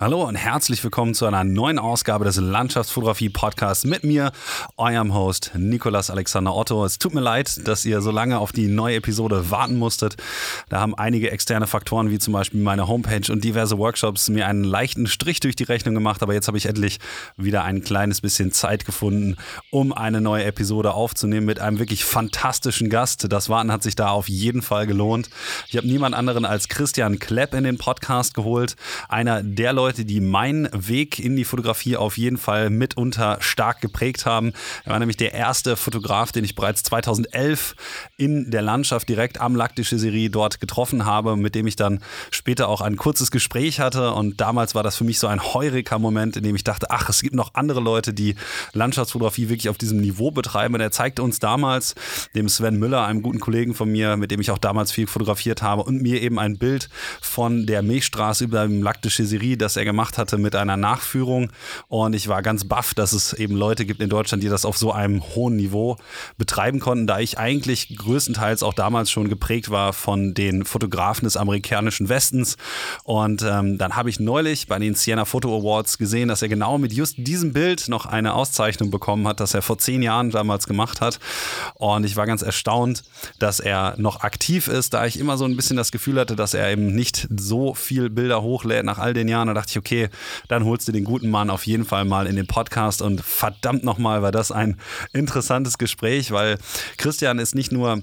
Hallo und herzlich willkommen zu einer neuen Ausgabe des Landschaftsfotografie Podcasts mit mir, eurem Host Nikolas Alexander Otto. Es tut mir leid, dass ihr so lange auf die neue Episode warten musstet. Da haben einige externe Faktoren wie zum Beispiel meine Homepage und diverse Workshops mir einen leichten Strich durch die Rechnung gemacht. Aber jetzt habe ich endlich wieder ein kleines bisschen Zeit gefunden, um eine neue Episode aufzunehmen mit einem wirklich fantastischen Gast. Das Warten hat sich da auf jeden Fall gelohnt. Ich habe niemand anderen als Christian Klepp in den Podcast geholt. Einer der Leute, Leute, die meinen Weg in die Fotografie auf jeden Fall mitunter stark geprägt haben. Er war nämlich der erste Fotograf, den ich bereits 2011 in der Landschaft direkt am Lac de Chéserie dort getroffen habe, mit dem ich dann später auch ein kurzes Gespräch hatte. Und damals war das für mich so ein heuriger Moment, in dem ich dachte, ach, es gibt noch andere Leute, die Landschaftsfotografie wirklich auf diesem Niveau betreiben. Und er zeigte uns damals, dem Sven Müller, einem guten Kollegen von mir, mit dem ich auch damals viel fotografiert habe, und mir eben ein Bild von der Milchstraße über dem Lac de Chéserie, das das er gemacht hatte mit einer Nachführung. Und ich war ganz baff, dass es eben Leute gibt in Deutschland, die das auf so einem hohen Niveau betreiben konnten, da ich eigentlich größtenteils auch damals schon geprägt war von den Fotografen des amerikanischen Westens. Und ähm, dann habe ich neulich bei den Siena Photo Awards gesehen, dass er genau mit just diesem Bild noch eine Auszeichnung bekommen hat, das er vor zehn Jahren damals gemacht hat. Und ich war ganz erstaunt, dass er noch aktiv ist, da ich immer so ein bisschen das Gefühl hatte, dass er eben nicht so viel Bilder hochlädt nach all den Jahren. Da dachte ich, okay, dann holst du den guten Mann auf jeden Fall mal in den Podcast und verdammt nochmal war das ein interessantes Gespräch, weil Christian ist nicht nur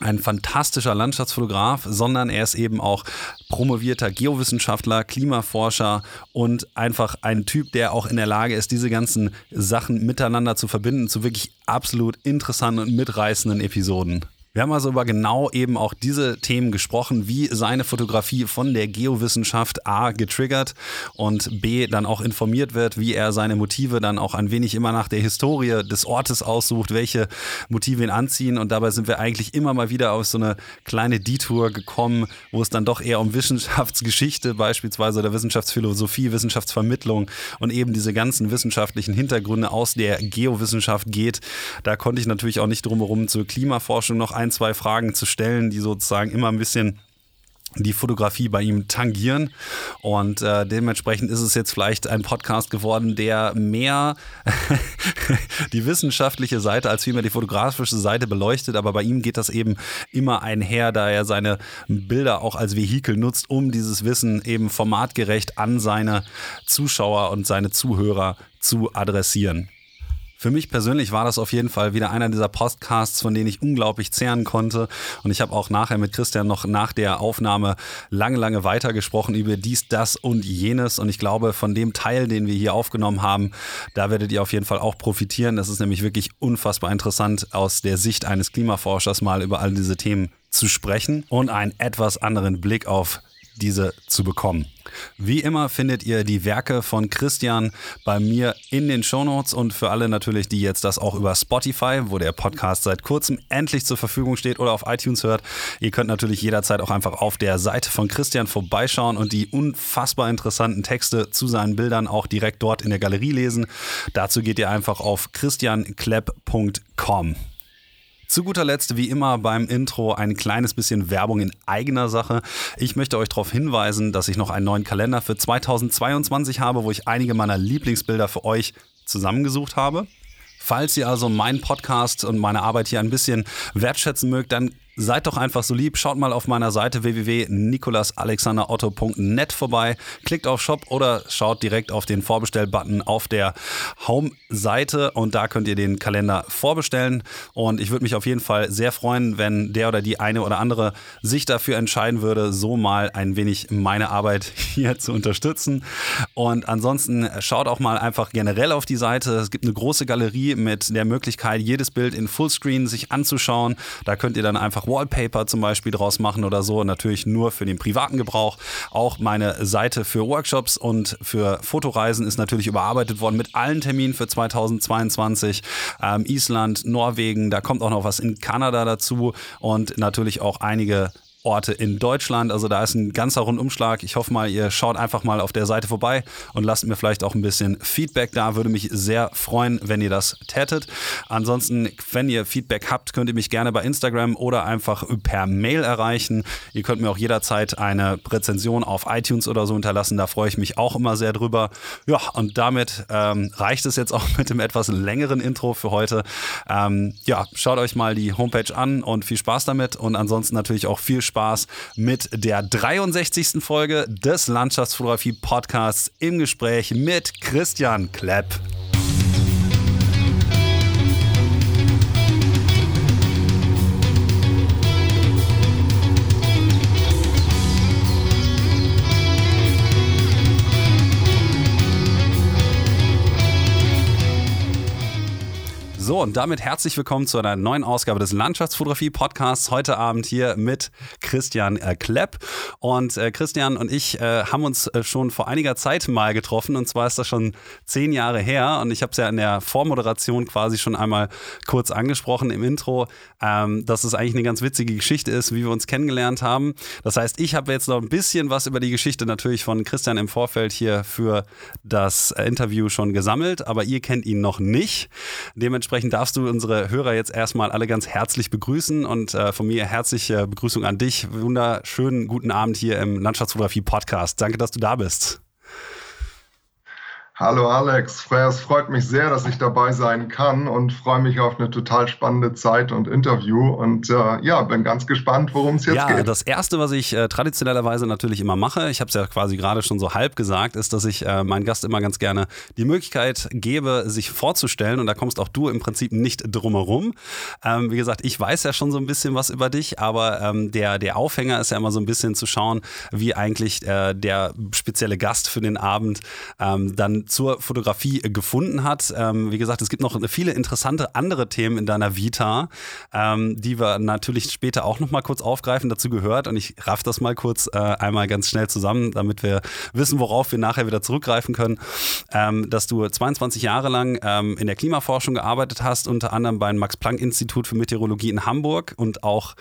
ein fantastischer Landschaftsfotograf, sondern er ist eben auch promovierter Geowissenschaftler, Klimaforscher und einfach ein Typ, der auch in der Lage ist, diese ganzen Sachen miteinander zu verbinden zu wirklich absolut interessanten und mitreißenden Episoden. Wir haben also über genau eben auch diese Themen gesprochen, wie seine Fotografie von der Geowissenschaft A getriggert und B dann auch informiert wird, wie er seine Motive dann auch ein wenig immer nach der Historie des Ortes aussucht, welche Motive ihn anziehen. Und dabei sind wir eigentlich immer mal wieder auf so eine kleine Detour gekommen, wo es dann doch eher um Wissenschaftsgeschichte beispielsweise oder Wissenschaftsphilosophie, Wissenschaftsvermittlung und eben diese ganzen wissenschaftlichen Hintergründe aus der Geowissenschaft geht. Da konnte ich natürlich auch nicht drum herum zur Klimaforschung noch ein ein, zwei Fragen zu stellen, die sozusagen immer ein bisschen die Fotografie bei ihm tangieren. Und äh, dementsprechend ist es jetzt vielleicht ein Podcast geworden, der mehr die wissenschaftliche Seite als vielmehr die fotografische Seite beleuchtet. Aber bei ihm geht das eben immer einher, da er seine Bilder auch als Vehikel nutzt, um dieses Wissen eben formatgerecht an seine Zuschauer und seine Zuhörer zu adressieren. Für mich persönlich war das auf jeden Fall wieder einer dieser Podcasts, von denen ich unglaublich zehren konnte. Und ich habe auch nachher mit Christian noch nach der Aufnahme lange, lange weitergesprochen über dies, das und jenes. Und ich glaube, von dem Teil, den wir hier aufgenommen haben, da werdet ihr auf jeden Fall auch profitieren. Das ist nämlich wirklich unfassbar interessant, aus der Sicht eines Klimaforschers mal über all diese Themen zu sprechen und einen etwas anderen Blick auf diese zu bekommen. Wie immer findet ihr die Werke von Christian bei mir in den Shownotes und für alle natürlich, die jetzt das auch über Spotify, wo der Podcast seit kurzem endlich zur Verfügung steht oder auf iTunes hört. Ihr könnt natürlich jederzeit auch einfach auf der Seite von Christian vorbeischauen und die unfassbar interessanten Texte zu seinen Bildern auch direkt dort in der Galerie lesen. Dazu geht ihr einfach auf christianklepp.com. Zu guter Letzt, wie immer beim Intro, ein kleines bisschen Werbung in eigener Sache. Ich möchte euch darauf hinweisen, dass ich noch einen neuen Kalender für 2022 habe, wo ich einige meiner Lieblingsbilder für euch zusammengesucht habe. Falls ihr also meinen Podcast und meine Arbeit hier ein bisschen wertschätzen mögt, dann Seid doch einfach so lieb, schaut mal auf meiner Seite www.nikolasalexanderotto.net vorbei, klickt auf Shop oder schaut direkt auf den Vorbestell-Button auf der Home-Seite und da könnt ihr den Kalender vorbestellen. Und ich würde mich auf jeden Fall sehr freuen, wenn der oder die eine oder andere sich dafür entscheiden würde, so mal ein wenig meine Arbeit hier zu unterstützen. Und ansonsten schaut auch mal einfach generell auf die Seite. Es gibt eine große Galerie mit der Möglichkeit, jedes Bild in Fullscreen sich anzuschauen. Da könnt ihr dann einfach einfach Wallpaper zum Beispiel draus machen oder so. Natürlich nur für den privaten Gebrauch. Auch meine Seite für Workshops und für Fotoreisen ist natürlich überarbeitet worden mit allen Terminen für 2022. Ähm, Island, Norwegen, da kommt auch noch was in Kanada dazu und natürlich auch einige Orte in Deutschland. Also da ist ein ganzer Rundumschlag. Ich hoffe mal, ihr schaut einfach mal auf der Seite vorbei und lasst mir vielleicht auch ein bisschen Feedback da. Würde mich sehr freuen, wenn ihr das tätet. Ansonsten, wenn ihr Feedback habt, könnt ihr mich gerne bei Instagram oder einfach per Mail erreichen. Ihr könnt mir auch jederzeit eine Rezension auf iTunes oder so hinterlassen. Da freue ich mich auch immer sehr drüber. Ja, und damit ähm, reicht es jetzt auch mit dem etwas längeren Intro für heute. Ähm, ja, schaut euch mal die Homepage an und viel Spaß damit. Und ansonsten natürlich auch viel Spaß mit der 63. Folge des Landschaftsfotografie Podcasts im Gespräch mit Christian Klepp. So, und damit herzlich willkommen zu einer neuen Ausgabe des Landschaftsfotografie-Podcasts. Heute Abend hier mit Christian äh, Klepp. Und äh, Christian und ich äh, haben uns äh, schon vor einiger Zeit mal getroffen. Und zwar ist das schon zehn Jahre her. Und ich habe es ja in der Vormoderation quasi schon einmal kurz angesprochen im Intro, ähm, dass es eigentlich eine ganz witzige Geschichte ist, wie wir uns kennengelernt haben. Das heißt, ich habe jetzt noch ein bisschen was über die Geschichte natürlich von Christian im Vorfeld hier für das äh, Interview schon gesammelt. Aber ihr kennt ihn noch nicht. Dementsprechend dementsprechend darfst du unsere Hörer jetzt erstmal alle ganz herzlich begrüßen und äh, von mir herzliche Begrüßung an dich. Wunderschönen guten Abend hier im Landschaftsfotografie Podcast. Danke, dass du da bist. Hallo Alex, es freut mich sehr, dass ich dabei sein kann und freue mich auf eine total spannende Zeit und Interview und äh, ja, bin ganz gespannt, worum es jetzt ja, geht. Ja, das erste, was ich äh, traditionellerweise natürlich immer mache, ich habe es ja quasi gerade schon so halb gesagt, ist, dass ich äh, meinen Gast immer ganz gerne die Möglichkeit gebe, sich vorzustellen und da kommst auch du im Prinzip nicht drumherum. Ähm, wie gesagt, ich weiß ja schon so ein bisschen was über dich, aber ähm, der, der Aufhänger ist ja immer so ein bisschen zu schauen, wie eigentlich äh, der spezielle Gast für den Abend ähm, dann zur Fotografie gefunden hat. Ähm, wie gesagt, es gibt noch viele interessante andere Themen in deiner Vita, ähm, die wir natürlich später auch noch mal kurz aufgreifen. Dazu gehört und ich raff das mal kurz äh, einmal ganz schnell zusammen, damit wir wissen, worauf wir nachher wieder zurückgreifen können, ähm, dass du 22 Jahre lang ähm, in der Klimaforschung gearbeitet hast, unter anderem beim Max-Planck-Institut für Meteorologie in Hamburg und auch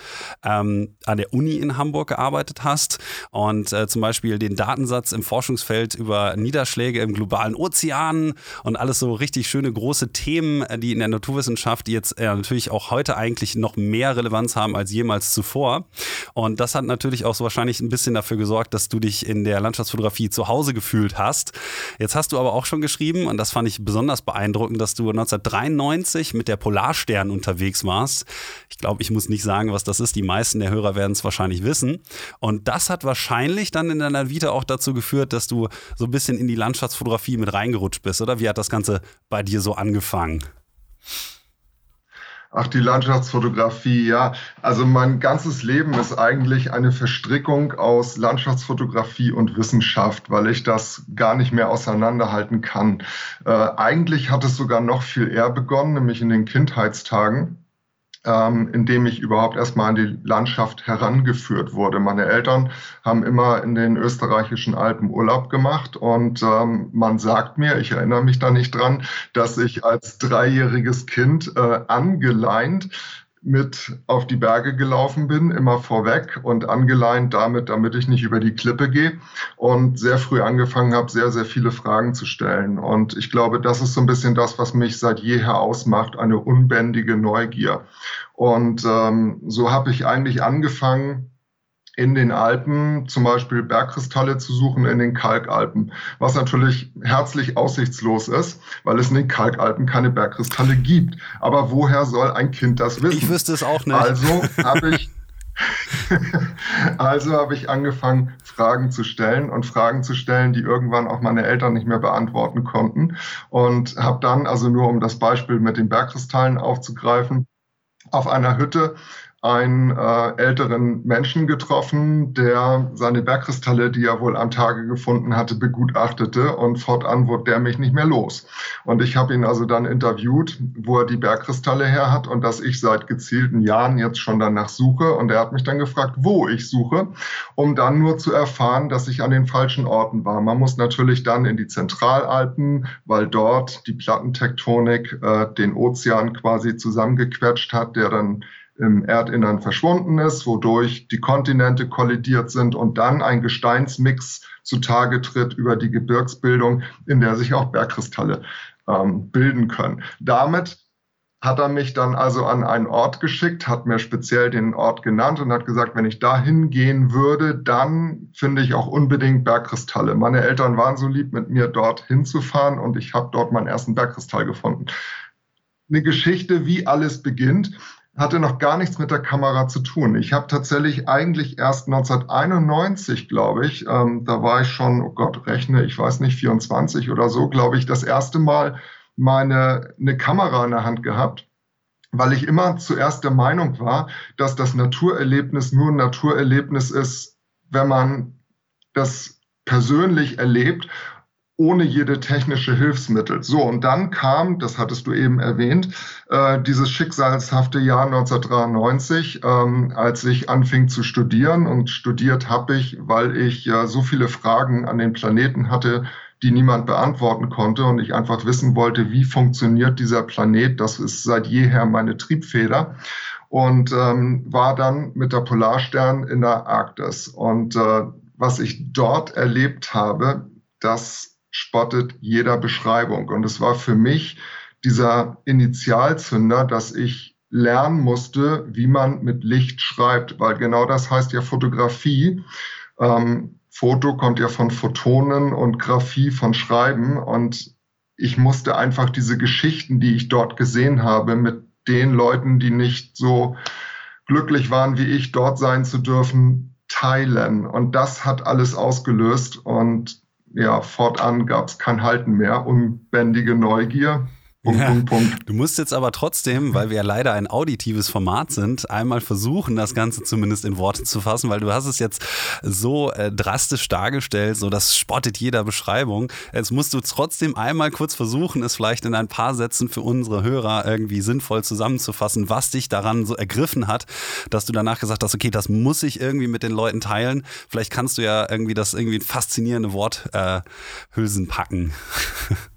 ähm, an der Uni in Hamburg gearbeitet hast und äh, zum Beispiel den Datensatz im Forschungsfeld über Niederschläge im globalen Ozeanen und alles so richtig schöne große Themen, äh, die in der Naturwissenschaft jetzt äh, natürlich auch heute eigentlich noch mehr Relevanz haben als jemals zuvor. Und das hat natürlich auch so wahrscheinlich ein bisschen dafür gesorgt, dass du dich in der Landschaftsfotografie zu Hause gefühlt hast. Jetzt hast du aber auch schon geschrieben, und das fand ich besonders beeindruckend, dass du 1993 mit der Polarstern unterwegs warst. Ich glaube, ich muss nicht sagen, was das ist. Die meisten der Hörer werden es wahrscheinlich wissen. Und das hat wahrscheinlich dann in deiner Vita auch dazu geführt, dass du so ein bisschen in die Landschaftsfotografie mit reingerutscht bist, oder? Wie hat das Ganze bei dir so angefangen? Ach, die Landschaftsfotografie, ja. Also mein ganzes Leben ist eigentlich eine Verstrickung aus Landschaftsfotografie und Wissenschaft, weil ich das gar nicht mehr auseinanderhalten kann. Äh, eigentlich hat es sogar noch viel eher begonnen, nämlich in den Kindheitstagen ähm, in dem ich überhaupt erstmal an die Landschaft herangeführt wurde. Meine Eltern haben immer in den österreichischen Alpen Urlaub gemacht und ähm, man sagt mir, ich erinnere mich da nicht dran, dass ich als dreijähriges Kind äh, angeleint mit auf die Berge gelaufen bin, immer vorweg und angeleint damit, damit ich nicht über die Klippe gehe und sehr früh angefangen habe, sehr, sehr viele Fragen zu stellen. Und ich glaube, das ist so ein bisschen das, was mich seit jeher ausmacht, eine unbändige Neugier. Und ähm, so habe ich eigentlich angefangen, in den Alpen zum Beispiel Bergkristalle zu suchen in den Kalkalpen, was natürlich herzlich aussichtslos ist, weil es in den Kalkalpen keine Bergkristalle gibt. Aber woher soll ein Kind das wissen? Ich wüsste es auch nicht. Also habe ich also habe ich angefangen, Fragen zu stellen und Fragen zu stellen, die irgendwann auch meine Eltern nicht mehr beantworten konnten. Und habe dann, also nur um das Beispiel mit den Bergkristallen aufzugreifen, auf einer Hütte einen äh, älteren Menschen getroffen, der seine Bergkristalle, die er wohl am Tage gefunden hatte, begutachtete und fortan wurde der mich nicht mehr los. Und ich habe ihn also dann interviewt, wo er die Bergkristalle her hat und dass ich seit gezielten Jahren jetzt schon danach suche. Und er hat mich dann gefragt, wo ich suche, um dann nur zu erfahren, dass ich an den falschen Orten war. Man muss natürlich dann in die Zentralalpen, weil dort die Plattentektonik äh, den Ozean quasi zusammengequetscht hat, der dann im Erdinnern verschwunden ist, wodurch die Kontinente kollidiert sind und dann ein Gesteinsmix zutage tritt über die Gebirgsbildung, in der sich auch Bergkristalle ähm, bilden können. Damit hat er mich dann also an einen Ort geschickt, hat mir speziell den Ort genannt und hat gesagt, wenn ich da hingehen würde, dann finde ich auch unbedingt Bergkristalle. Meine Eltern waren so lieb, mit mir dort hinzufahren und ich habe dort meinen ersten Bergkristall gefunden. Eine Geschichte, wie alles beginnt, hatte noch gar nichts mit der Kamera zu tun. Ich habe tatsächlich eigentlich erst 1991, glaube ich, ähm, da war ich schon, oh Gott, rechne, ich weiß nicht, 24 oder so, glaube ich, das erste Mal meine eine Kamera in der Hand gehabt, weil ich immer zuerst der Meinung war, dass das Naturerlebnis nur ein Naturerlebnis ist, wenn man das persönlich erlebt ohne jede technische Hilfsmittel. So, und dann kam, das hattest du eben erwähnt, äh, dieses schicksalshafte Jahr 1993, ähm, als ich anfing zu studieren. Und studiert habe ich, weil ich ja so viele Fragen an den Planeten hatte, die niemand beantworten konnte und ich einfach wissen wollte, wie funktioniert dieser Planet. Das ist seit jeher meine Triebfeder und ähm, war dann mit der Polarstern in der Arktis. Und äh, was ich dort erlebt habe, das spottet jeder Beschreibung. Und es war für mich dieser Initialzünder, dass ich lernen musste, wie man mit Licht schreibt, weil genau das heißt ja Fotografie. Ähm, Foto kommt ja von Photonen und Graphie von Schreiben. Und ich musste einfach diese Geschichten, die ich dort gesehen habe, mit den Leuten, die nicht so glücklich waren wie ich, dort sein zu dürfen, teilen. Und das hat alles ausgelöst. Und ja, fortan gab es kein Halten mehr. Unbändige Neugier. Punkt, ja, Punkt, Punkt. Du musst jetzt aber trotzdem, weil wir ja leider ein auditives Format sind, einmal versuchen, das Ganze zumindest in Worte zu fassen, weil du hast es jetzt so äh, drastisch dargestellt, so das spottet jeder Beschreibung. Jetzt musst du trotzdem einmal kurz versuchen, es vielleicht in ein paar Sätzen für unsere Hörer irgendwie sinnvoll zusammenzufassen, was dich daran so ergriffen hat, dass du danach gesagt hast, okay, das muss ich irgendwie mit den Leuten teilen. Vielleicht kannst du ja irgendwie das irgendwie faszinierende Worthülsen äh, packen.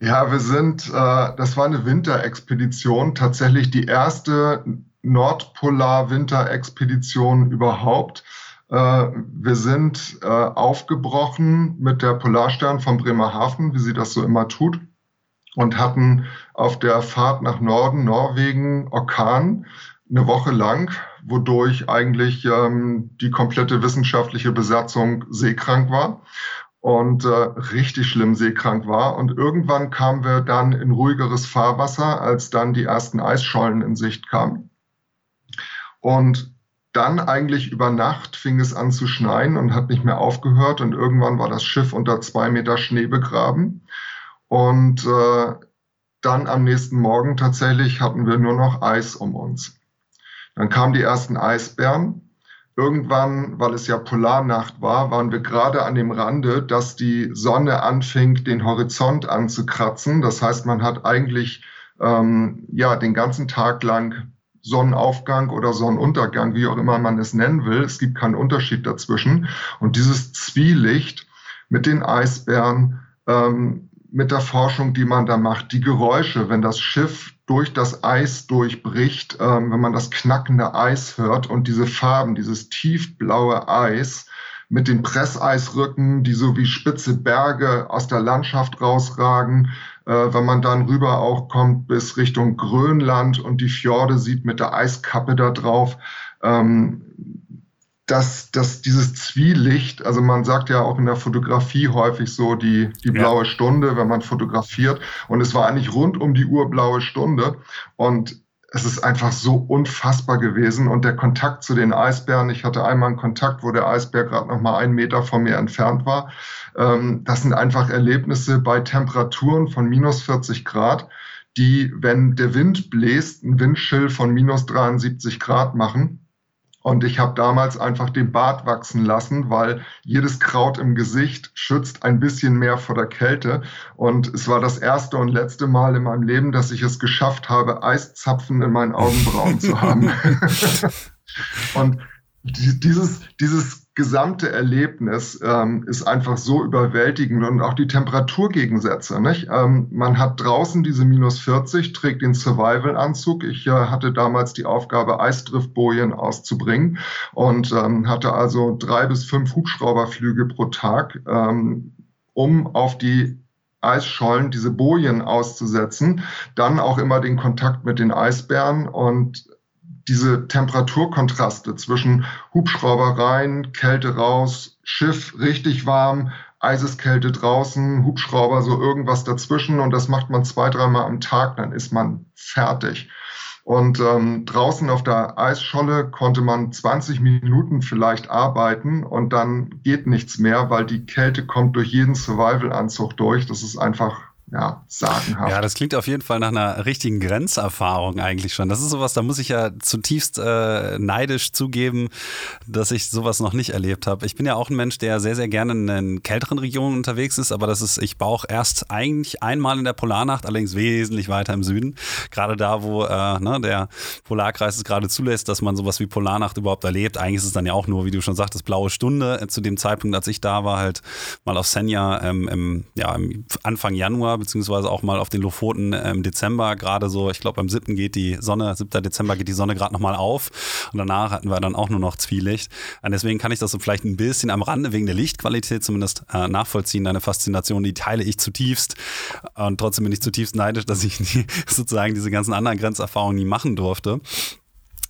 Ja, wir sind, äh, das war eine Winterexpedition, tatsächlich die erste Nordpolar-Winterexpedition überhaupt. Äh, wir sind äh, aufgebrochen mit der Polarstern von Bremerhaven, wie sie das so immer tut, und hatten auf der Fahrt nach Norden, Norwegen, Orkan eine Woche lang, wodurch eigentlich ähm, die komplette wissenschaftliche Besatzung seekrank war und äh, richtig schlimm seekrank war. Und irgendwann kamen wir dann in ruhigeres Fahrwasser, als dann die ersten Eisschollen in Sicht kamen. Und dann eigentlich über Nacht fing es an zu schneien und hat nicht mehr aufgehört. Und irgendwann war das Schiff unter zwei Meter Schnee begraben. Und äh, dann am nächsten Morgen tatsächlich hatten wir nur noch Eis um uns. Dann kamen die ersten Eisbären Irgendwann, weil es ja Polarnacht war, waren wir gerade an dem Rande, dass die Sonne anfing, den Horizont anzukratzen. Das heißt, man hat eigentlich ähm, ja den ganzen Tag lang Sonnenaufgang oder Sonnenuntergang, wie auch immer man es nennen will. Es gibt keinen Unterschied dazwischen. Und dieses Zwielicht mit den Eisbären, ähm, mit der Forschung, die man da macht, die Geräusche, wenn das Schiff durch das Eis durchbricht, ähm, wenn man das knackende Eis hört und diese Farben, dieses tiefblaue Eis mit den Presseisrücken, die so wie spitze Berge aus der Landschaft rausragen, äh, wenn man dann rüber auch kommt bis Richtung Grönland und die Fjorde sieht mit der Eiskappe da drauf. Ähm, dass, dass dieses Zwielicht, also man sagt ja auch in der Fotografie häufig so die, die blaue ja. Stunde, wenn man fotografiert. Und es war eigentlich rund um die Uhr blaue Stunde. Und es ist einfach so unfassbar gewesen. Und der Kontakt zu den Eisbären, ich hatte einmal einen Kontakt, wo der Eisbär gerade noch mal einen Meter von mir entfernt war. Ähm, das sind einfach Erlebnisse bei Temperaturen von minus 40 Grad, die, wenn der Wind bläst, ein Windschill von minus 73 Grad machen. Und ich habe damals einfach den Bart wachsen lassen, weil jedes Kraut im Gesicht schützt ein bisschen mehr vor der Kälte. Und es war das erste und letzte Mal in meinem Leben, dass ich es geschafft habe, Eiszapfen in meinen Augenbrauen zu haben. und dieses, dieses gesamte Erlebnis ähm, ist einfach so überwältigend und auch die Temperaturgegensätze. Nicht? Ähm, man hat draußen diese minus 40, trägt den Survival-Anzug. Ich äh, hatte damals die Aufgabe, Eisdriftbojen auszubringen und ähm, hatte also drei bis fünf Hubschrauberflüge pro Tag, ähm, um auf die Eisschollen diese Bojen auszusetzen. Dann auch immer den Kontakt mit den Eisbären und diese Temperaturkontraste zwischen Hubschrauber rein, Kälte raus, Schiff richtig warm, Eiseskälte draußen, Hubschrauber so irgendwas dazwischen und das macht man zwei, dreimal am Tag, dann ist man fertig. Und ähm, draußen auf der Eisscholle konnte man 20 Minuten vielleicht arbeiten und dann geht nichts mehr, weil die Kälte kommt durch jeden Survival-Anzug durch. Das ist einfach ja, sagenhaft. Ja, das klingt auf jeden Fall nach einer richtigen Grenzerfahrung eigentlich schon. Das ist sowas, da muss ich ja zutiefst äh, neidisch zugeben, dass ich sowas noch nicht erlebt habe. Ich bin ja auch ein Mensch, der sehr, sehr gerne in den kälteren Regionen unterwegs ist, aber das ist, ich brauche erst eigentlich einmal in der Polarnacht, allerdings wesentlich weiter im Süden. Gerade da, wo äh, ne, der Polarkreis es gerade zulässt, dass man sowas wie Polarnacht überhaupt erlebt. Eigentlich ist es dann ja auch nur, wie du schon sagtest, blaue Stunde. Zu dem Zeitpunkt, als ich da war, halt mal auf Senja ähm, im, ja, im Anfang Januar beziehungsweise auch mal auf den Lofoten im Dezember, gerade so, ich glaube am 7. geht die Sonne, 7. Dezember geht die Sonne gerade nochmal auf und danach hatten wir dann auch nur noch Zwielicht. Und deswegen kann ich das so vielleicht ein bisschen am Rande wegen der Lichtqualität zumindest äh, nachvollziehen. Deine Faszination, die teile ich zutiefst und trotzdem bin ich zutiefst neidisch, dass ich die, sozusagen diese ganzen anderen Grenzerfahrungen nie machen durfte.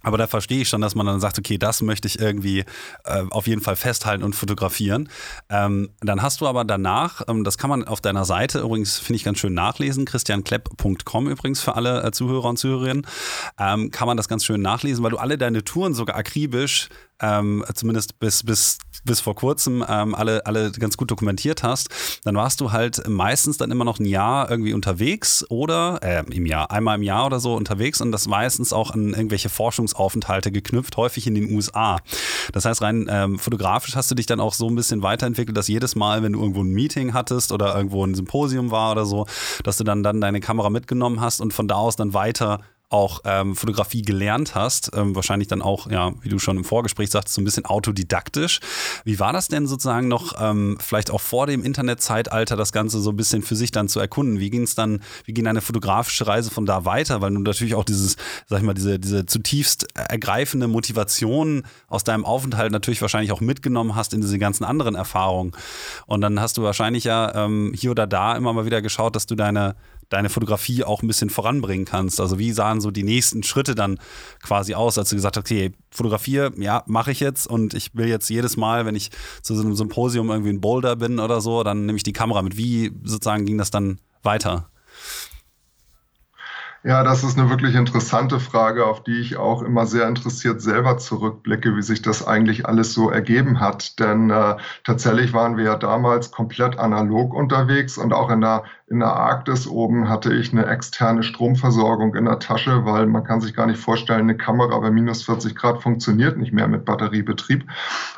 Aber da verstehe ich schon, dass man dann sagt, okay, das möchte ich irgendwie äh, auf jeden Fall festhalten und fotografieren. Ähm, dann hast du aber danach, ähm, das kann man auf deiner Seite übrigens, finde ich ganz schön nachlesen, christianklepp.com übrigens für alle äh, Zuhörer und Zuhörerinnen, ähm, kann man das ganz schön nachlesen, weil du alle deine Touren sogar akribisch ähm, zumindest bis, bis, bis vor kurzem ähm, alle, alle ganz gut dokumentiert hast, dann warst du halt meistens dann immer noch ein Jahr irgendwie unterwegs oder äh, im Jahr, einmal im Jahr oder so unterwegs und das meistens auch an irgendwelche Forschungsaufenthalte geknüpft, häufig in den USA. Das heißt, rein ähm, fotografisch hast du dich dann auch so ein bisschen weiterentwickelt, dass jedes Mal, wenn du irgendwo ein Meeting hattest oder irgendwo ein Symposium war oder so, dass du dann, dann deine Kamera mitgenommen hast und von da aus dann weiter auch ähm, Fotografie gelernt hast, ähm, wahrscheinlich dann auch, ja, wie du schon im Vorgespräch sagtest, so ein bisschen autodidaktisch. Wie war das denn sozusagen noch, ähm, vielleicht auch vor dem Internetzeitalter, das Ganze so ein bisschen für sich dann zu erkunden? Wie ging es dann, wie ging deine fotografische Reise von da weiter? Weil du natürlich auch dieses, sag ich mal, diese, diese zutiefst ergreifende Motivation aus deinem Aufenthalt natürlich wahrscheinlich auch mitgenommen hast in diese ganzen anderen Erfahrungen. Und dann hast du wahrscheinlich ja ähm, hier oder da immer mal wieder geschaut, dass du deine deine Fotografie auch ein bisschen voranbringen kannst. Also wie sahen so die nächsten Schritte dann quasi aus, als du gesagt hast, okay, fotografiere, ja, mache ich jetzt und ich will jetzt jedes Mal, wenn ich zu so einem Symposium irgendwie in Boulder bin oder so, dann nehme ich die Kamera mit. Wie sozusagen ging das dann weiter? Ja, das ist eine wirklich interessante Frage, auf die ich auch immer sehr interessiert selber zurückblicke, wie sich das eigentlich alles so ergeben hat. Denn äh, tatsächlich waren wir ja damals komplett analog unterwegs und auch in der, in der Arktis oben hatte ich eine externe Stromversorgung in der Tasche, weil man kann sich gar nicht vorstellen, eine Kamera bei minus 40 Grad funktioniert nicht mehr mit Batteriebetrieb.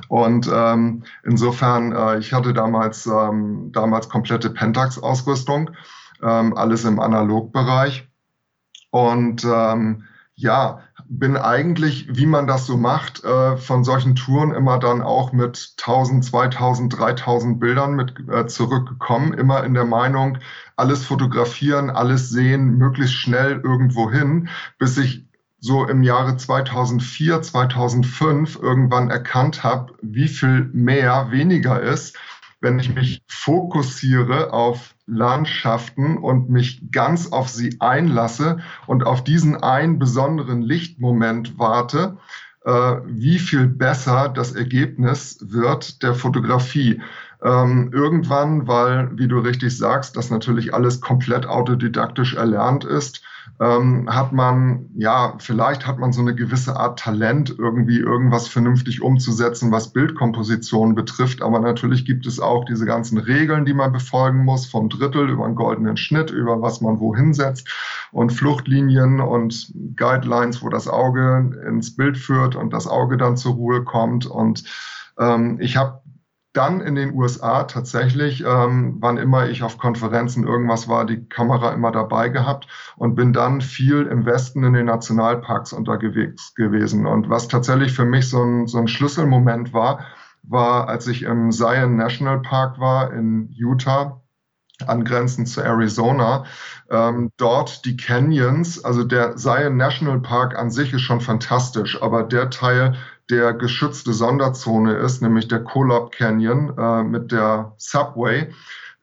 Und ähm, insofern, äh, ich hatte damals, ähm, damals komplette Pentax-Ausrüstung, ähm, alles im Analogbereich. Und ähm, ja, bin eigentlich, wie man das so macht, äh, von solchen Touren immer dann auch mit 1000, 2000, 3000 Bildern mit äh, zurückgekommen. Immer in der Meinung, alles fotografieren, alles sehen, möglichst schnell irgendwo hin, bis ich so im Jahre 2004, 2005 irgendwann erkannt habe, wie viel mehr weniger ist, wenn ich mich fokussiere auf Landschaften und mich ganz auf sie einlasse und auf diesen einen besonderen Lichtmoment warte, äh, wie viel besser das Ergebnis wird der Fotografie. Ähm, irgendwann, weil, wie du richtig sagst, das natürlich alles komplett autodidaktisch erlernt ist, ähm, hat man, ja, vielleicht hat man so eine gewisse Art Talent, irgendwie irgendwas vernünftig umzusetzen, was Bildkomposition betrifft. Aber natürlich gibt es auch diese ganzen Regeln, die man befolgen muss, vom Drittel über einen goldenen Schnitt, über was man wohin setzt und Fluchtlinien und Guidelines, wo das Auge ins Bild führt und das Auge dann zur Ruhe kommt. Und ähm, ich habe dann in den USA tatsächlich, ähm, wann immer ich auf Konferenzen irgendwas war, die Kamera immer dabei gehabt und bin dann viel im Westen in den Nationalparks unterwegs gewesen. Und was tatsächlich für mich so ein, so ein Schlüsselmoment war, war, als ich im Zion National Park war in Utah angrenzend zu Arizona. Ähm, dort die Canyons, also der Zion National Park an sich ist schon fantastisch, aber der Teil, der geschützte Sonderzone ist, nämlich der Kolob Canyon äh, mit der Subway,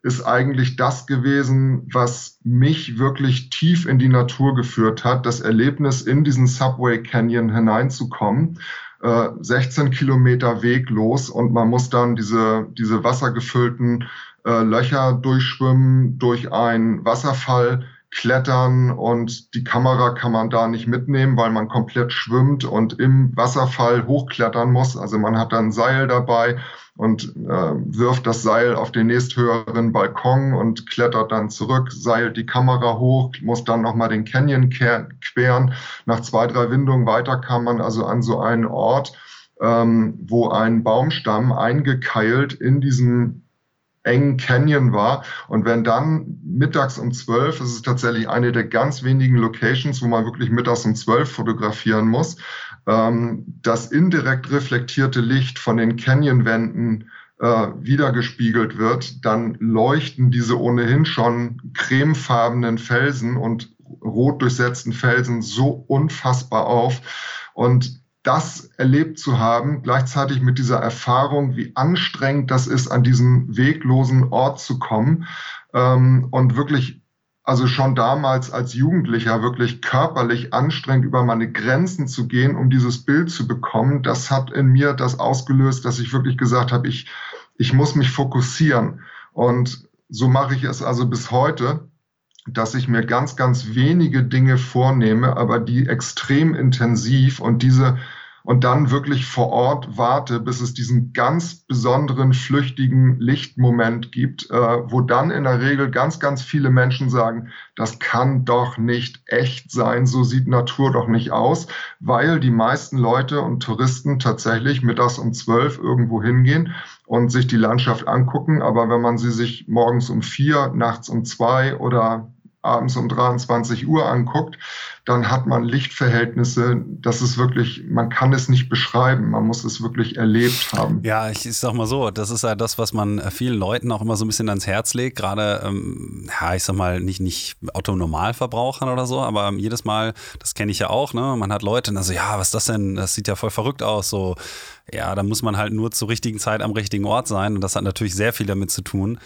ist eigentlich das gewesen, was mich wirklich tief in die Natur geführt hat, das Erlebnis in diesen Subway Canyon hineinzukommen. 16 äh, Kilometer Weg los und man muss dann diese, diese wassergefüllten äh, Löcher durchschwimmen, durch einen Wasserfall klettern und die Kamera kann man da nicht mitnehmen, weil man komplett schwimmt und im Wasserfall hochklettern muss. Also man hat dann Seil dabei und äh, wirft das Seil auf den nächsthöheren Balkon und klettert dann zurück, seilt die Kamera hoch, muss dann nochmal den Canyon queren. Nach zwei, drei Windungen weiter kam man also an so einen Ort, ähm, wo ein Baumstamm eingekeilt in diesem engen Canyon war. Und wenn dann mittags um zwölf, ist tatsächlich eine der ganz wenigen Locations, wo man wirklich mittags um zwölf fotografieren muss, ähm, das indirekt reflektierte Licht von den Canyonwänden äh, wiedergespiegelt wird, dann leuchten diese ohnehin schon cremefarbenen Felsen und rot durchsetzten Felsen so unfassbar auf. Und das erlebt zu haben, gleichzeitig mit dieser Erfahrung, wie anstrengend das ist, an diesen weglosen Ort zu kommen ähm, und wirklich, also schon damals als Jugendlicher wirklich körperlich anstrengend über meine Grenzen zu gehen, um dieses Bild zu bekommen, das hat in mir das ausgelöst, dass ich wirklich gesagt habe, ich, ich muss mich fokussieren. Und so mache ich es also bis heute dass ich mir ganz, ganz wenige Dinge vornehme, aber die extrem intensiv und diese und dann wirklich vor Ort warte, bis es diesen ganz besonderen, flüchtigen Lichtmoment gibt, äh, wo dann in der Regel ganz, ganz viele Menschen sagen, das kann doch nicht echt sein, so sieht Natur doch nicht aus, weil die meisten Leute und Touristen tatsächlich mittags um zwölf irgendwo hingehen und sich die Landschaft angucken. Aber wenn man sie sich morgens um vier, nachts um zwei oder abends um 23 Uhr anguckt, dann hat man Lichtverhältnisse, das ist wirklich, man kann es nicht beschreiben, man muss es wirklich erlebt haben. Ja, ich, sag mal so, das ist ja das, was man vielen Leuten auch immer so ein bisschen ans Herz legt, gerade, ähm, ja, ich sag mal, nicht, nicht Otto-Normalverbrauchern oder so, aber jedes Mal, das kenne ich ja auch, ne, man hat Leute, also ja, was ist das denn, das sieht ja voll verrückt aus, so, ja, da muss man halt nur zur richtigen Zeit am richtigen Ort sein. Und das hat natürlich sehr viel damit zu tun.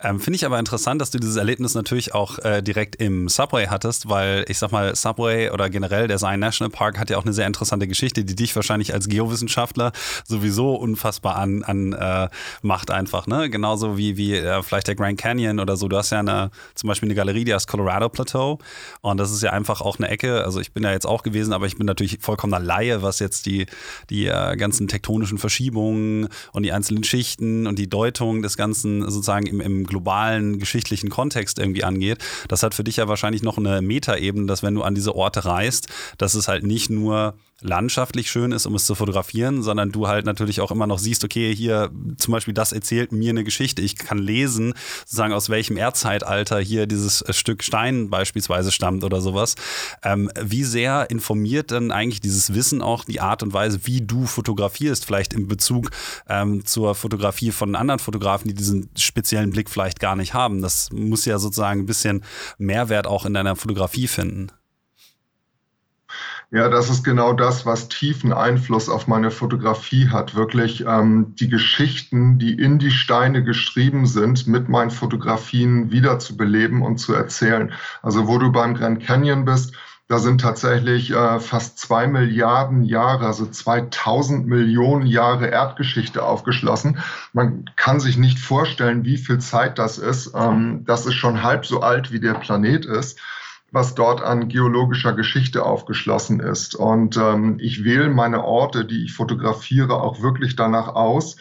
Ähm, Finde ich aber interessant, dass du dieses Erlebnis natürlich auch äh, direkt im Subway hattest, weil ich sag mal, Subway oder generell der Zion National Park hat ja auch eine sehr interessante Geschichte, die dich wahrscheinlich als Geowissenschaftler sowieso unfassbar an, an äh, macht einfach, ne? Genauso wie, wie äh, vielleicht der Grand Canyon oder so. Du hast ja eine, zum Beispiel eine Galerie, die heißt Colorado Plateau und das ist ja einfach auch eine Ecke. Also ich bin ja jetzt auch gewesen, aber ich bin natürlich vollkommener Laie, was jetzt die, die äh, ganzen tektonischen Verschiebungen und die einzelnen Schichten und die Deutung des Ganzen sozusagen im, im globalen geschichtlichen Kontext irgendwie angeht. Das hat für dich ja wahrscheinlich noch eine Metaebene, dass wenn du an diese Orte reist, dass es halt nicht nur landschaftlich schön ist, um es zu fotografieren, sondern du halt natürlich auch immer noch siehst, okay, hier zum Beispiel das erzählt mir eine Geschichte. Ich kann lesen, sozusagen aus welchem Erdzeitalter hier dieses Stück Stein beispielsweise stammt oder sowas. Ähm, wie sehr informiert denn eigentlich dieses Wissen auch die Art und Weise, wie du fotografierst, vielleicht in Bezug ähm, zur Fotografie von anderen Fotografen, die diesen speziellen Blick vielleicht gar nicht haben? Das muss ja sozusagen ein bisschen Mehrwert auch in deiner Fotografie finden. Ja, das ist genau das, was tiefen Einfluss auf meine Fotografie hat. Wirklich ähm, die Geschichten, die in die Steine geschrieben sind, mit meinen Fotografien wiederzubeleben und zu erzählen. Also wo du beim Grand Canyon bist, da sind tatsächlich äh, fast zwei Milliarden Jahre, also 2000 Millionen Jahre Erdgeschichte aufgeschlossen. Man kann sich nicht vorstellen, wie viel Zeit das ist. Ähm, das ist schon halb so alt, wie der Planet ist was dort an geologischer Geschichte aufgeschlossen ist. Und ähm, ich wähle meine Orte, die ich fotografiere, auch wirklich danach aus,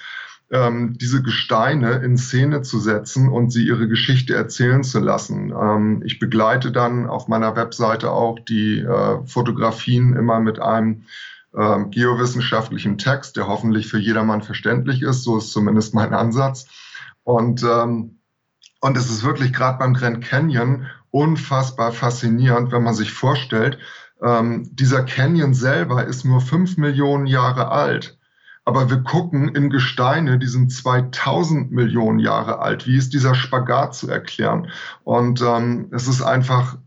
ähm, diese Gesteine in Szene zu setzen und sie ihre Geschichte erzählen zu lassen. Ähm, ich begleite dann auf meiner Webseite auch die äh, Fotografien immer mit einem äh, geowissenschaftlichen Text, der hoffentlich für jedermann verständlich ist. So ist zumindest mein Ansatz. Und ähm, und es ist wirklich gerade beim Grand Canyon unfassbar faszinierend, wenn man sich vorstellt, ähm, dieser Canyon selber ist nur fünf Millionen Jahre alt. aber wir gucken in Gesteine, die sind 2000 Millionen Jahre alt. Wie ist dieser Spagat zu erklären? Und ähm, es ist einfach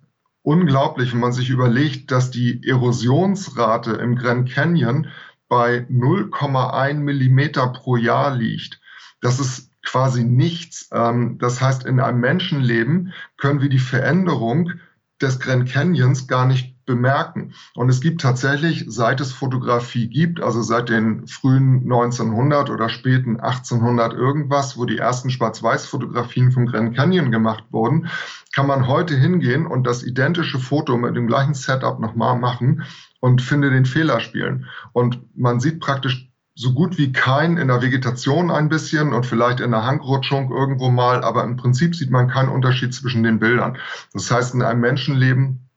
unglaublich, wenn man sich überlegt, dass die Erosionsrate im Grand Canyon bei 0,1 Millimeter pro Jahr liegt. Das ist quasi nichts. Ähm, das heißt, in einem Menschenleben können wir die Veränderung des Grand Canyons gar nicht bemerken. Und es gibt tatsächlich, seit es Fotografie gibt, also seit den frühen 1900 oder späten 1800 irgendwas, wo die ersten Schwarz-Weiß-Fotografien vom Grand Canyon gemacht wurden, kann man heute hingehen und das identische Foto mit dem gleichen Setup nochmal machen und finde den Fehler spielen. Und man sieht praktisch so gut wie kein in der Vegetation ein bisschen und vielleicht in der Hangrutschung irgendwo mal, aber im Prinzip sieht man keinen Unterschied zwischen den Bildern. Das heißt, in einem Menschenleben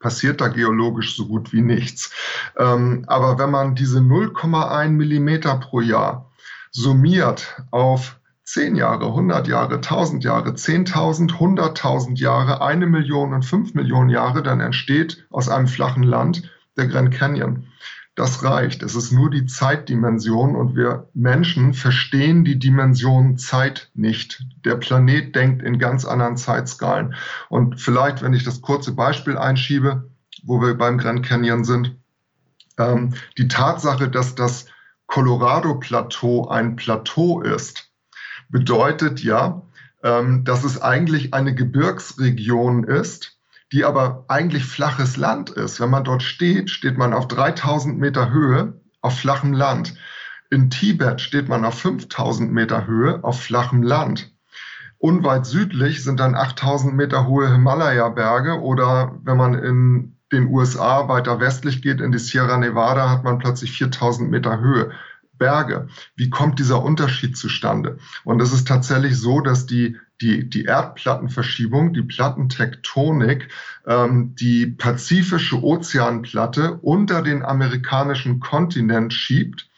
passiert da geologisch so gut wie nichts. Ähm, aber wenn man diese 0,1 Millimeter pro Jahr summiert auf 10 Jahre, 100 Jahre, 1000 Jahre, 10.000, 100.000 Jahre, eine Million und 5 Millionen Jahre, dann entsteht aus einem flachen Land der Grand Canyon. Das reicht. Es ist nur die Zeitdimension und wir Menschen verstehen die Dimension Zeit nicht. Der Planet denkt in ganz anderen Zeitskalen. Und vielleicht, wenn ich das kurze Beispiel einschiebe, wo wir beim Grand Canyon sind, ähm, die Tatsache, dass das Colorado-Plateau ein Plateau ist, bedeutet ja, ähm, dass es eigentlich eine Gebirgsregion ist, die aber eigentlich flaches Land ist. Wenn man dort steht, steht man auf 3000 Meter Höhe auf flachem Land. In Tibet steht man auf 5000 Meter Höhe auf flachem Land. Unweit südlich sind dann 8000 Meter hohe Himalaya-Berge oder wenn man in den USA weiter westlich geht, in die Sierra Nevada, hat man plötzlich 4000 Meter Höhe. Berge. Wie kommt dieser Unterschied zustande? Und es ist tatsächlich so, dass die die, die Erdplattenverschiebung, die Plattentektonik, ähm, die pazifische Ozeanplatte unter den amerikanischen Kontinent schiebt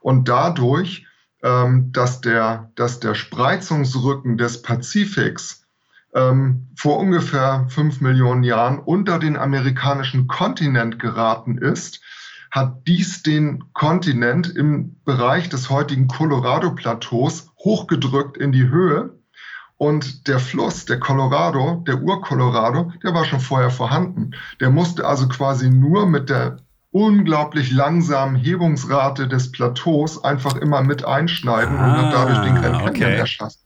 und dadurch, ähm, dass, der, dass der Spreizungsrücken des Pazifiks ähm, vor ungefähr fünf Millionen Jahren unter den amerikanischen Kontinent geraten ist, hat dies den Kontinent im Bereich des heutigen Colorado-Plateaus hochgedrückt in die Höhe und der Fluss, der Colorado, der Ur-Colorado, der war schon vorher vorhanden. Der musste also quasi nur mit der unglaublich langsamen Hebungsrate des Plateaus einfach immer mit einschneiden ah, und hat dadurch den Grand Canyon okay. erschaffen.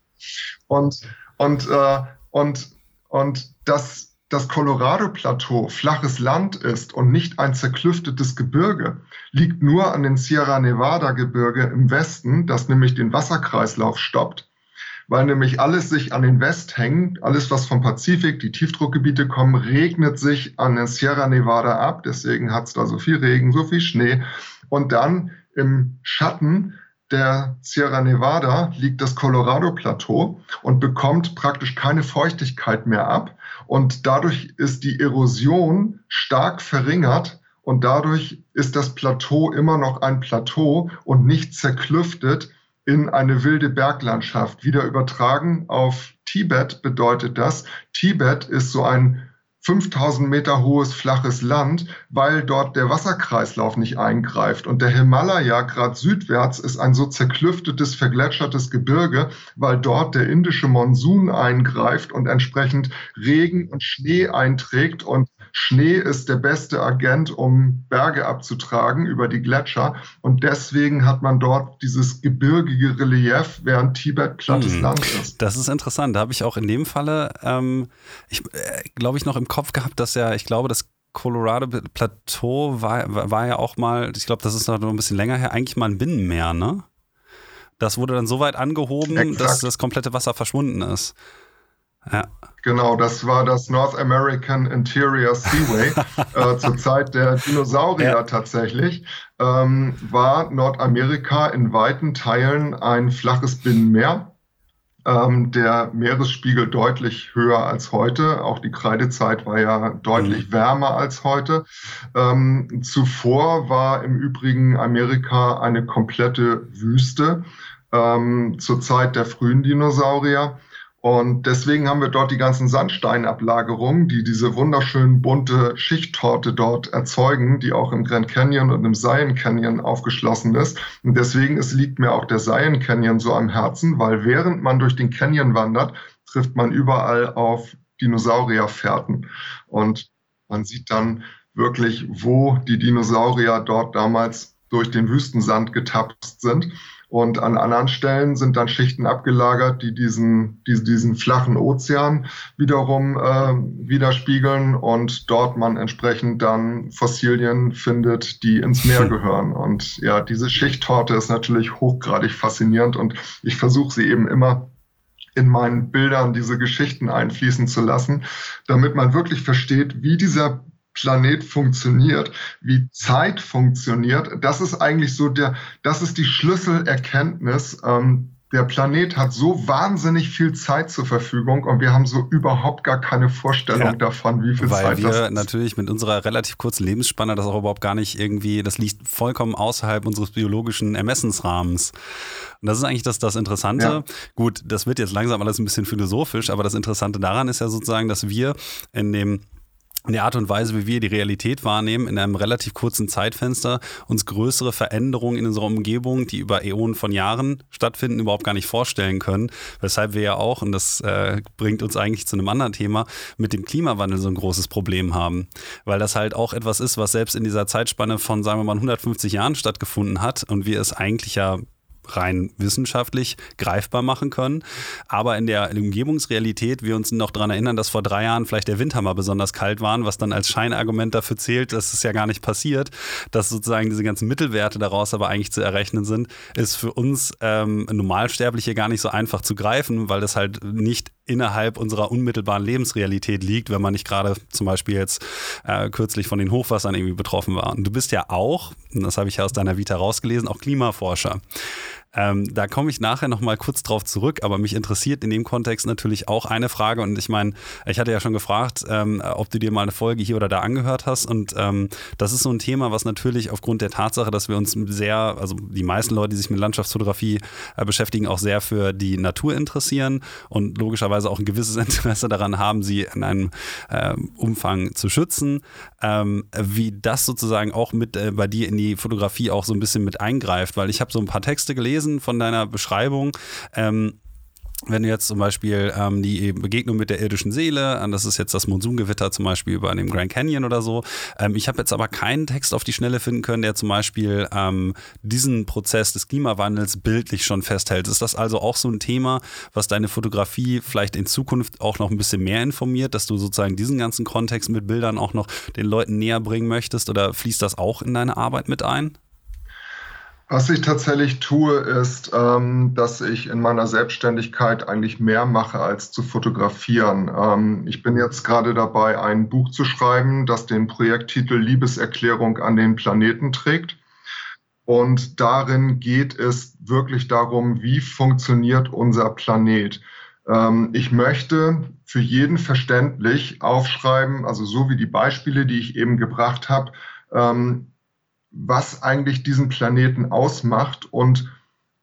Und, und, äh, und, und das, das Colorado-Plateau flaches Land ist und nicht ein zerklüftetes Gebirge, liegt nur an den Sierra Nevada-Gebirge im Westen, das nämlich den Wasserkreislauf stoppt weil nämlich alles sich an den West hängt. Alles, was vom Pazifik, die Tiefdruckgebiete kommen, regnet sich an der Sierra Nevada ab. Deswegen hat es da so viel Regen, so viel Schnee. Und dann im Schatten der Sierra Nevada liegt das Colorado-Plateau und bekommt praktisch keine Feuchtigkeit mehr ab. Und dadurch ist die Erosion stark verringert und dadurch ist das Plateau immer noch ein Plateau und nicht zerklüftet in eine wilde Berglandschaft. Wieder übertragen auf Tibet bedeutet das, Tibet ist so ein 5000 Meter hohes flaches Land, weil dort der Wasserkreislauf nicht eingreift. Und der Himalaya, gerade südwärts, ist ein so zerklüftetes, vergletschertes Gebirge, weil dort der indische Monsun eingreift und entsprechend Regen und Schnee einträgt und Schnee ist der beste Agent, um Berge abzutragen über die Gletscher. Und deswegen hat man dort dieses gebirgige Relief, während Tibet plattes hm. Land ist. Das ist interessant. Da habe ich auch in dem Falle, ähm, ich äh, glaube ich, noch im Kopf gehabt, dass ja, ich glaube, das Colorado Plateau war, war ja auch mal, ich glaube, das ist noch ein bisschen länger her, eigentlich mal ein Binnenmeer, ne? Das wurde dann so weit angehoben, Exakt. dass das komplette Wasser verschwunden ist. Ja. Genau, das war das North American Interior Seaway. äh, zur Zeit der Dinosaurier ja. tatsächlich ähm, war Nordamerika in weiten Teilen ein flaches Binnenmeer. Ähm, der Meeresspiegel deutlich höher als heute. Auch die Kreidezeit war ja deutlich mhm. wärmer als heute. Ähm, zuvor war im Übrigen Amerika eine komplette Wüste ähm, zur Zeit der frühen Dinosaurier. Und deswegen haben wir dort die ganzen Sandsteinablagerungen, die diese wunderschön bunte Schichttorte dort erzeugen, die auch im Grand Canyon und im Zion Canyon aufgeschlossen ist. Und deswegen es liegt mir auch der Zion Canyon so am Herzen, weil während man durch den Canyon wandert, trifft man überall auf Dinosaurierfährten. Und man sieht dann wirklich, wo die Dinosaurier dort damals durch den Wüstensand getapst sind. Und an anderen Stellen sind dann Schichten abgelagert, die diesen, die, diesen flachen Ozean wiederum äh, widerspiegeln und dort man entsprechend dann Fossilien findet, die ins Meer gehören. Und ja, diese Schichttorte ist natürlich hochgradig faszinierend und ich versuche sie eben immer in meinen Bildern diese Geschichten einfließen zu lassen, damit man wirklich versteht, wie dieser Planet funktioniert, wie Zeit funktioniert. Das ist eigentlich so der, das ist die Schlüsselerkenntnis. Ähm, der Planet hat so wahnsinnig viel Zeit zur Verfügung und wir haben so überhaupt gar keine Vorstellung ja, davon, wie viel Zeit das ist. Weil wir natürlich mit unserer relativ kurzen Lebensspanne das auch überhaupt gar nicht irgendwie, das liegt vollkommen außerhalb unseres biologischen Ermessensrahmens. Und das ist eigentlich das, das Interessante. Ja. Gut, das wird jetzt langsam alles ein bisschen philosophisch, aber das Interessante daran ist ja sozusagen, dass wir in dem in der Art und Weise, wie wir die Realität wahrnehmen, in einem relativ kurzen Zeitfenster uns größere Veränderungen in unserer Umgebung, die über Äonen von Jahren stattfinden, überhaupt gar nicht vorstellen können. Weshalb wir ja auch, und das äh, bringt uns eigentlich zu einem anderen Thema, mit dem Klimawandel so ein großes Problem haben. Weil das halt auch etwas ist, was selbst in dieser Zeitspanne von, sagen wir mal, 150 Jahren stattgefunden hat und wir es eigentlich ja rein wissenschaftlich greifbar machen können. Aber in der Umgebungsrealität wir uns noch daran erinnern, dass vor drei Jahren vielleicht der Winter mal besonders kalt waren, was dann als Scheinargument dafür zählt, dass es ja gar nicht passiert, dass sozusagen diese ganzen Mittelwerte daraus aber eigentlich zu errechnen sind, ist für uns ähm, Normalsterbliche gar nicht so einfach zu greifen, weil das halt nicht innerhalb unserer unmittelbaren Lebensrealität liegt, wenn man nicht gerade zum Beispiel jetzt äh, kürzlich von den Hochwassern irgendwie betroffen war. Und du bist ja auch, und das habe ich ja aus deiner Vita rausgelesen, auch Klimaforscher. Ähm, da komme ich nachher nochmal kurz drauf zurück, aber mich interessiert in dem Kontext natürlich auch eine Frage. Und ich meine, ich hatte ja schon gefragt, ähm, ob du dir mal eine Folge hier oder da angehört hast. Und ähm, das ist so ein Thema, was natürlich aufgrund der Tatsache, dass wir uns sehr, also die meisten Leute, die sich mit Landschaftsfotografie äh, beschäftigen, auch sehr für die Natur interessieren und logischerweise auch ein gewisses Interesse daran haben, sie in einem äh, Umfang zu schützen, ähm, wie das sozusagen auch mit äh, bei dir in die Fotografie auch so ein bisschen mit eingreift, weil ich habe so ein paar Texte gelesen, gelesen von deiner Beschreibung. Ähm, wenn du jetzt zum Beispiel ähm, die Begegnung mit der irdischen Seele, das ist jetzt das Monsungewitter zum Beispiel über dem Grand Canyon oder so. Ähm, ich habe jetzt aber keinen Text auf die Schnelle finden können, der zum Beispiel ähm, diesen Prozess des Klimawandels bildlich schon festhält. Ist das also auch so ein Thema, was deine Fotografie vielleicht in Zukunft auch noch ein bisschen mehr informiert, dass du sozusagen diesen ganzen Kontext mit Bildern auch noch den Leuten näher bringen möchtest oder fließt das auch in deine Arbeit mit ein? Was ich tatsächlich tue, ist, ähm, dass ich in meiner Selbstständigkeit eigentlich mehr mache, als zu fotografieren. Ähm, ich bin jetzt gerade dabei, ein Buch zu schreiben, das den Projekttitel Liebeserklärung an den Planeten trägt. Und darin geht es wirklich darum, wie funktioniert unser Planet. Ähm, ich möchte für jeden verständlich aufschreiben, also so wie die Beispiele, die ich eben gebracht habe, ähm, was eigentlich diesen Planeten ausmacht und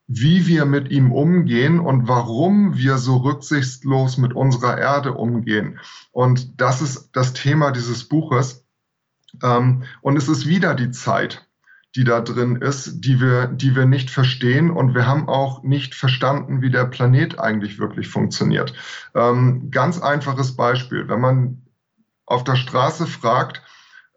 wie wir mit ihm umgehen und warum wir so rücksichtslos mit unserer Erde umgehen. Und das ist das Thema dieses Buches. Ähm, und es ist wieder die Zeit, die da drin ist, die wir, die wir nicht verstehen. Und wir haben auch nicht verstanden, wie der Planet eigentlich wirklich funktioniert. Ähm, ganz einfaches Beispiel. Wenn man auf der Straße fragt,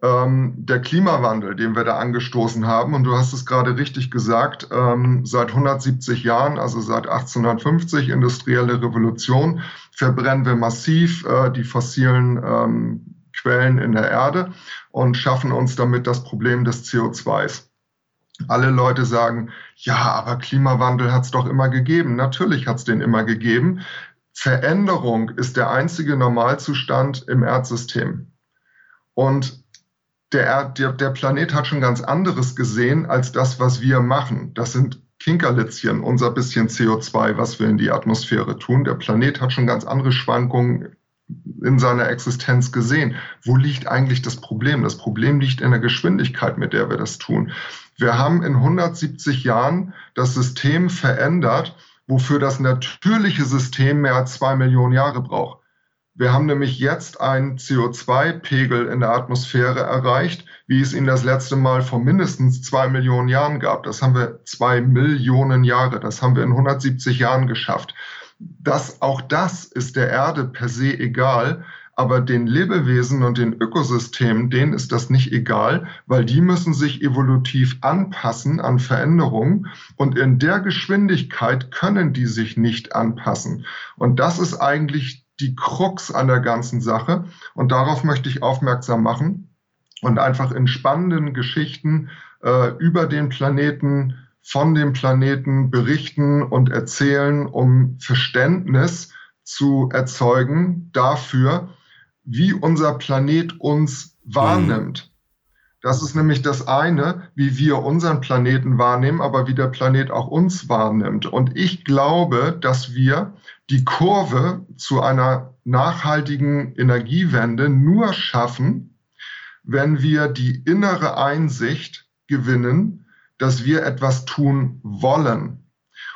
ähm, der Klimawandel, den wir da angestoßen haben. Und du hast es gerade richtig gesagt, ähm, seit 170 Jahren, also seit 1850, industrielle Revolution, verbrennen wir massiv äh, die fossilen ähm, Quellen in der Erde und schaffen uns damit das Problem des CO2s. Alle Leute sagen, ja, aber Klimawandel hat es doch immer gegeben. Natürlich hat es den immer gegeben. Veränderung ist der einzige Normalzustand im Erdsystem. Und der, der, der Planet hat schon ganz anderes gesehen als das, was wir machen. Das sind Kinkerlitzchen, unser bisschen CO2, was wir in die Atmosphäre tun. Der Planet hat schon ganz andere Schwankungen in seiner Existenz gesehen. Wo liegt eigentlich das Problem? Das Problem liegt in der Geschwindigkeit, mit der wir das tun. Wir haben in 170 Jahren das System verändert wofür das natürliche System mehr als zwei Millionen Jahre braucht. Wir haben nämlich jetzt einen CO2-Pegel in der Atmosphäre erreicht, wie es ihn das letzte Mal vor mindestens zwei Millionen Jahren gab. Das haben wir zwei Millionen Jahre. Das haben wir in 170 Jahren geschafft. Das, auch das ist der Erde per se egal. Aber den Lebewesen und den Ökosystemen, denen ist das nicht egal, weil die müssen sich evolutiv anpassen an Veränderungen. Und in der Geschwindigkeit können die sich nicht anpassen. Und das ist eigentlich die Krux an der ganzen Sache. Und darauf möchte ich aufmerksam machen und einfach in spannenden Geschichten äh, über den Planeten, von dem Planeten berichten und erzählen, um Verständnis zu erzeugen dafür, wie unser Planet uns wahrnimmt. Das ist nämlich das eine, wie wir unseren Planeten wahrnehmen, aber wie der Planet auch uns wahrnimmt. Und ich glaube, dass wir die Kurve zu einer nachhaltigen Energiewende nur schaffen, wenn wir die innere Einsicht gewinnen, dass wir etwas tun wollen.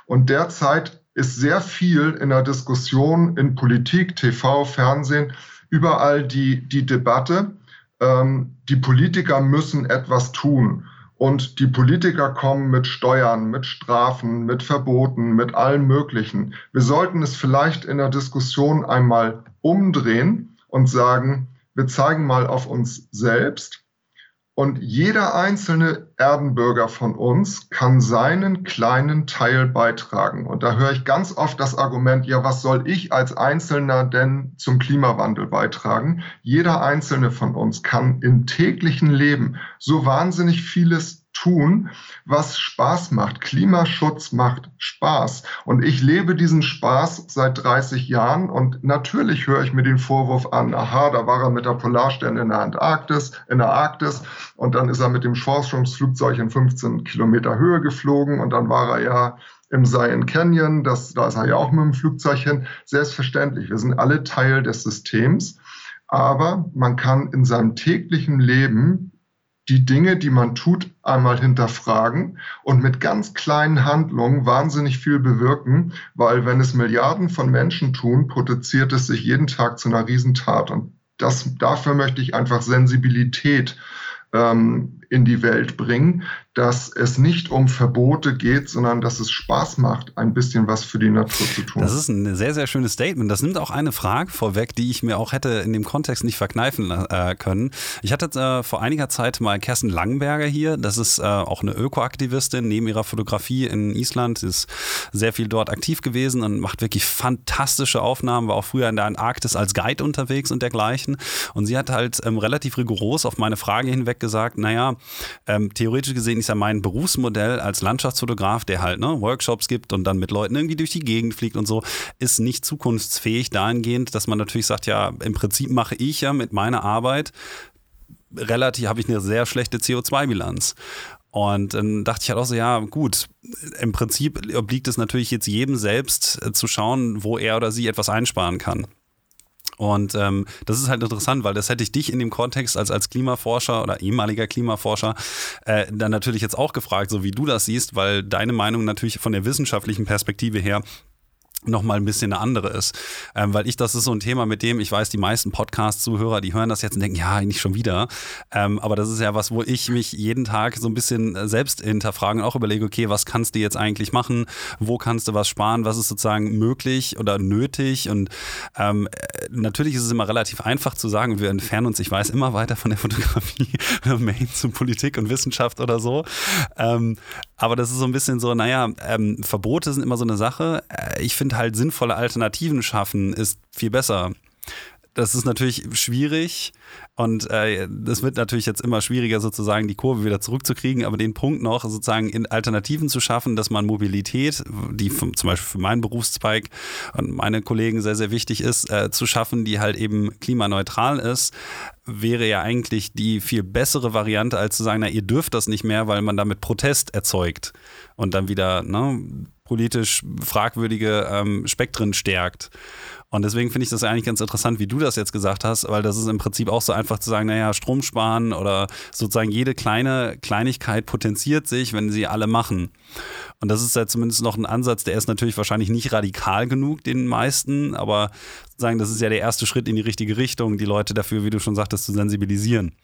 Und derzeit ist sehr viel in der Diskussion in Politik, TV, Fernsehen, überall die, die Debatte, ähm, die Politiker müssen etwas tun. Und die Politiker kommen mit Steuern, mit Strafen, mit Verboten, mit allem Möglichen. Wir sollten es vielleicht in der Diskussion einmal umdrehen und sagen, wir zeigen mal auf uns selbst und jeder einzelne Erdenbürger von uns kann seinen kleinen Teil beitragen. Und da höre ich ganz oft das Argument, ja, was soll ich als Einzelner denn zum Klimawandel beitragen? Jeder einzelne von uns kann im täglichen Leben so wahnsinnig vieles tun, was Spaß macht. Klimaschutz macht Spaß. Und ich lebe diesen Spaß seit 30 Jahren und natürlich höre ich mir den Vorwurf an, aha, da war er mit der Polarstern in der Antarktis, in der Arktis und dann ist er mit dem Forschungsflugzeug in 15 Kilometer Höhe geflogen und dann war er ja im Zion Canyon, das, da ist er ja auch mit dem Flugzeug hin. Selbstverständlich, wir sind alle Teil des Systems, aber man kann in seinem täglichen Leben die Dinge, die man tut, einmal hinterfragen und mit ganz kleinen Handlungen wahnsinnig viel bewirken, weil wenn es Milliarden von Menschen tun, produziert es sich jeden Tag zu einer Riesentat. Und das, dafür möchte ich einfach Sensibilität ähm, in die Welt bringen, dass es nicht um Verbote geht, sondern dass es Spaß macht, ein bisschen was für die Natur zu tun. Das ist ein sehr, sehr schönes Statement. Das nimmt auch eine Frage vorweg, die ich mir auch hätte in dem Kontext nicht verkneifen äh, können. Ich hatte äh, vor einiger Zeit mal Kerstin Langenberger hier. Das ist äh, auch eine Ökoaktivistin neben ihrer Fotografie in Island. Ist sehr viel dort aktiv gewesen und macht wirklich fantastische Aufnahmen. War auch früher in der Antarktis als Guide unterwegs und dergleichen. Und sie hat halt ähm, relativ rigoros auf meine Frage hinweg gesagt, naja, ähm, theoretisch gesehen ist ja mein Berufsmodell als Landschaftsfotograf, der halt ne, Workshops gibt und dann mit Leuten irgendwie durch die Gegend fliegt und so, ist nicht zukunftsfähig dahingehend, dass man natürlich sagt, ja, im Prinzip mache ich ja mit meiner Arbeit relativ, habe ich eine sehr schlechte CO2-Bilanz. Und dann dachte ich halt auch so, ja, gut, im Prinzip obliegt es natürlich jetzt jedem selbst äh, zu schauen, wo er oder sie etwas einsparen kann. Und ähm, das ist halt interessant, weil das hätte ich dich in dem Kontext als, als Klimaforscher oder ehemaliger Klimaforscher äh, dann natürlich jetzt auch gefragt, so wie du das siehst, weil deine Meinung natürlich von der wissenschaftlichen Perspektive her noch mal ein bisschen eine andere ist. Ähm, weil ich, das ist so ein Thema, mit dem ich weiß, die meisten Podcast-Zuhörer, die hören das jetzt und denken, ja, nicht schon wieder. Ähm, aber das ist ja was, wo ich mich jeden Tag so ein bisschen äh, selbst hinterfragen und auch überlege, okay, was kannst du jetzt eigentlich machen? Wo kannst du was sparen? Was ist sozusagen möglich oder nötig? Und ähm, äh, natürlich ist es immer relativ einfach zu sagen, wir entfernen uns, ich weiß, immer weiter von der Fotografie, Main zu Politik und Wissenschaft oder so. Aber das ist so ein bisschen so, naja, ähm, Verbote sind immer so eine Sache. Äh, ich finde halt sinnvolle Alternativen schaffen ist viel besser. Das ist natürlich schwierig und es äh, wird natürlich jetzt immer schwieriger, sozusagen die Kurve wieder zurückzukriegen, aber den Punkt noch, sozusagen in Alternativen zu schaffen, dass man Mobilität, die zum Beispiel für meinen Berufszweig und meine Kollegen sehr, sehr wichtig ist, äh, zu schaffen, die halt eben klimaneutral ist, wäre ja eigentlich die viel bessere Variante, als zu sagen, na, ihr dürft das nicht mehr, weil man damit Protest erzeugt und dann wieder ne, politisch fragwürdige ähm, Spektren stärkt. Und deswegen finde ich das eigentlich ganz interessant, wie du das jetzt gesagt hast, weil das ist im Prinzip auch so einfach zu sagen, naja, Strom sparen oder sozusagen jede kleine Kleinigkeit potenziert sich, wenn sie alle machen. Und das ist ja zumindest noch ein Ansatz, der ist natürlich wahrscheinlich nicht radikal genug den meisten, aber sagen, das ist ja der erste Schritt in die richtige Richtung, die Leute dafür, wie du schon sagtest, zu sensibilisieren.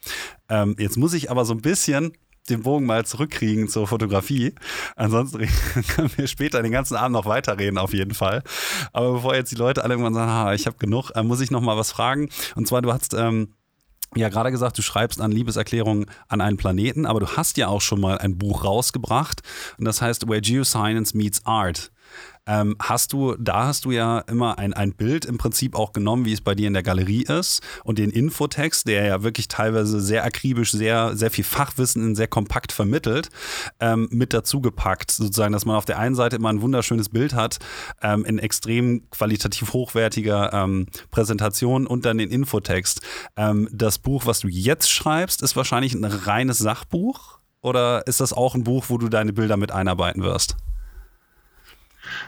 Ähm, jetzt muss ich aber so ein bisschen den Bogen mal zurückkriegen zur Fotografie. Ansonsten können wir später den ganzen Abend noch weiterreden, auf jeden Fall. Aber bevor jetzt die Leute alle irgendwann sagen, ah, ich habe genug, äh, muss ich noch mal was fragen. Und zwar, du hast ähm, ja gerade gesagt, du schreibst an Liebeserklärungen an einen Planeten, aber du hast ja auch schon mal ein Buch rausgebracht und das heißt Where Geoscience Meets Art. Ähm, hast du, da hast du ja immer ein, ein Bild im Prinzip auch genommen, wie es bei dir in der Galerie ist und den Infotext, der ja wirklich teilweise sehr akribisch, sehr, sehr viel Fachwissen in sehr kompakt vermittelt, ähm, mit dazu gepackt. Sozusagen, dass man auf der einen Seite immer ein wunderschönes Bild hat, ähm, in extrem qualitativ hochwertiger ähm, Präsentation und dann den Infotext. Ähm, das Buch, was du jetzt schreibst, ist wahrscheinlich ein reines Sachbuch oder ist das auch ein Buch, wo du deine Bilder mit einarbeiten wirst?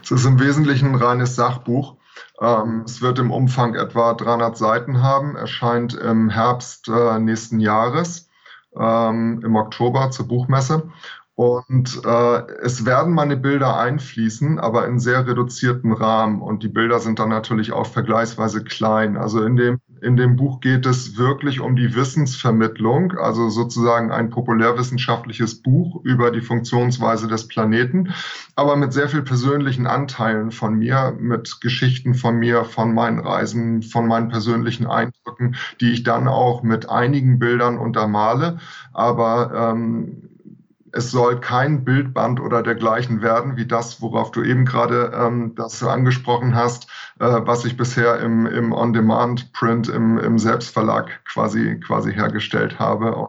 Es ist im Wesentlichen ein reines Sachbuch. Ähm, es wird im Umfang etwa 300 Seiten haben, erscheint im Herbst äh, nächsten Jahres, ähm, im Oktober zur Buchmesse. Und äh, es werden meine Bilder einfließen, aber in sehr reduzierten Rahmen. Und die Bilder sind dann natürlich auch vergleichsweise klein. Also in dem, in dem Buch geht es wirklich um die Wissensvermittlung, also sozusagen ein populärwissenschaftliches Buch über die Funktionsweise des Planeten, aber mit sehr viel persönlichen Anteilen von mir, mit Geschichten von mir, von meinen Reisen, von meinen persönlichen Eindrücken, die ich dann auch mit einigen Bildern untermale. Aber ähm, es soll kein Bildband oder dergleichen werden, wie das, worauf du eben gerade ähm, das angesprochen hast, äh, was ich bisher im, im On-Demand-Print, im, im Selbstverlag quasi, quasi hergestellt habe.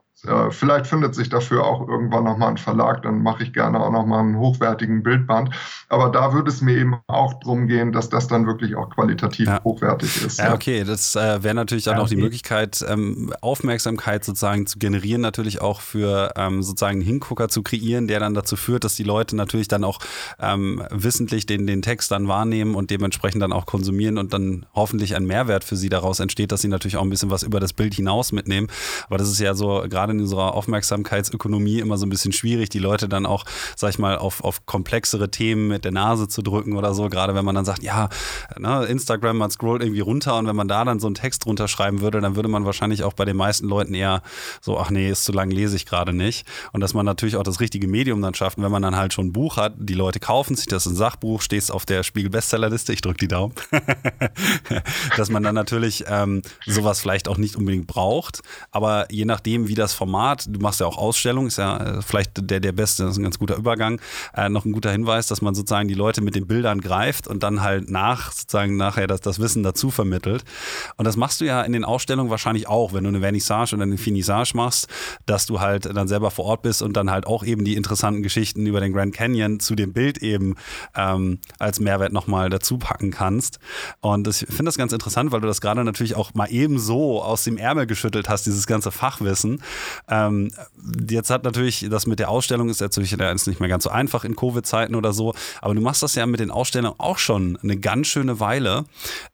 Vielleicht findet sich dafür auch irgendwann nochmal ein Verlag, dann mache ich gerne auch nochmal einen hochwertigen Bildband. Aber da würde es mir eben auch darum gehen, dass das dann wirklich auch qualitativ ja. hochwertig ist. Ja, ja. okay, das äh, wäre natürlich dann ja, auch die Möglichkeit, ähm, Aufmerksamkeit sozusagen zu generieren, natürlich auch für ähm, sozusagen einen Hingucker zu kreieren, der dann dazu führt, dass die Leute natürlich dann auch ähm, wissentlich den, den Text dann wahrnehmen und dementsprechend dann auch konsumieren und dann hoffentlich ein Mehrwert für sie daraus entsteht, dass sie natürlich auch ein bisschen was über das Bild hinaus mitnehmen. Aber das ist ja so gerade gerade in unserer Aufmerksamkeitsökonomie immer so ein bisschen schwierig, die Leute dann auch, sag ich mal, auf, auf komplexere Themen mit der Nase zu drücken oder so. Gerade wenn man dann sagt, ja, ne, Instagram, man scrollt irgendwie runter und wenn man da dann so einen Text drunter schreiben würde, dann würde man wahrscheinlich auch bei den meisten Leuten eher so, ach nee, ist zu lang, lese ich gerade nicht. Und dass man natürlich auch das richtige Medium dann schafft, wenn man dann halt schon ein Buch hat, die Leute kaufen sich das ist ein Sachbuch, stehst auf der Spiegel-Bestsellerliste, ich drücke die Daumen, dass man dann natürlich ähm, sowas vielleicht auch nicht unbedingt braucht, aber je nachdem, wie das Format, du machst ja auch Ausstellungen, ist ja äh, vielleicht der, der beste, das ist ein ganz guter Übergang. Äh, noch ein guter Hinweis, dass man sozusagen die Leute mit den Bildern greift und dann halt nach, sozusagen nachher das, das Wissen dazu vermittelt. Und das machst du ja in den Ausstellungen wahrscheinlich auch, wenn du eine Vernissage oder eine Finissage machst, dass du halt dann selber vor Ort bist und dann halt auch eben die interessanten Geschichten über den Grand Canyon zu dem Bild eben ähm, als Mehrwert nochmal dazu packen kannst. Und ich finde das ganz interessant, weil du das gerade natürlich auch mal eben so aus dem Ärmel geschüttelt hast, dieses ganze Fachwissen. Ähm, jetzt hat natürlich das mit der Ausstellung ist natürlich nicht mehr ganz so einfach in Covid-Zeiten oder so, aber du machst das ja mit den Ausstellungen auch schon eine ganz schöne Weile.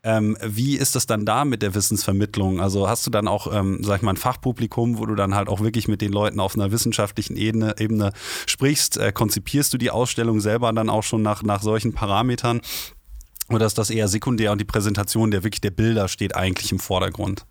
Ähm, wie ist das dann da mit der Wissensvermittlung? Also hast du dann auch, ähm, sag ich mal, ein Fachpublikum, wo du dann halt auch wirklich mit den Leuten auf einer wissenschaftlichen Ebene, Ebene sprichst? Äh, konzipierst du die Ausstellung selber dann auch schon nach, nach solchen Parametern? Oder ist das eher sekundär und die Präsentation der wirklich der Bilder steht eigentlich im Vordergrund?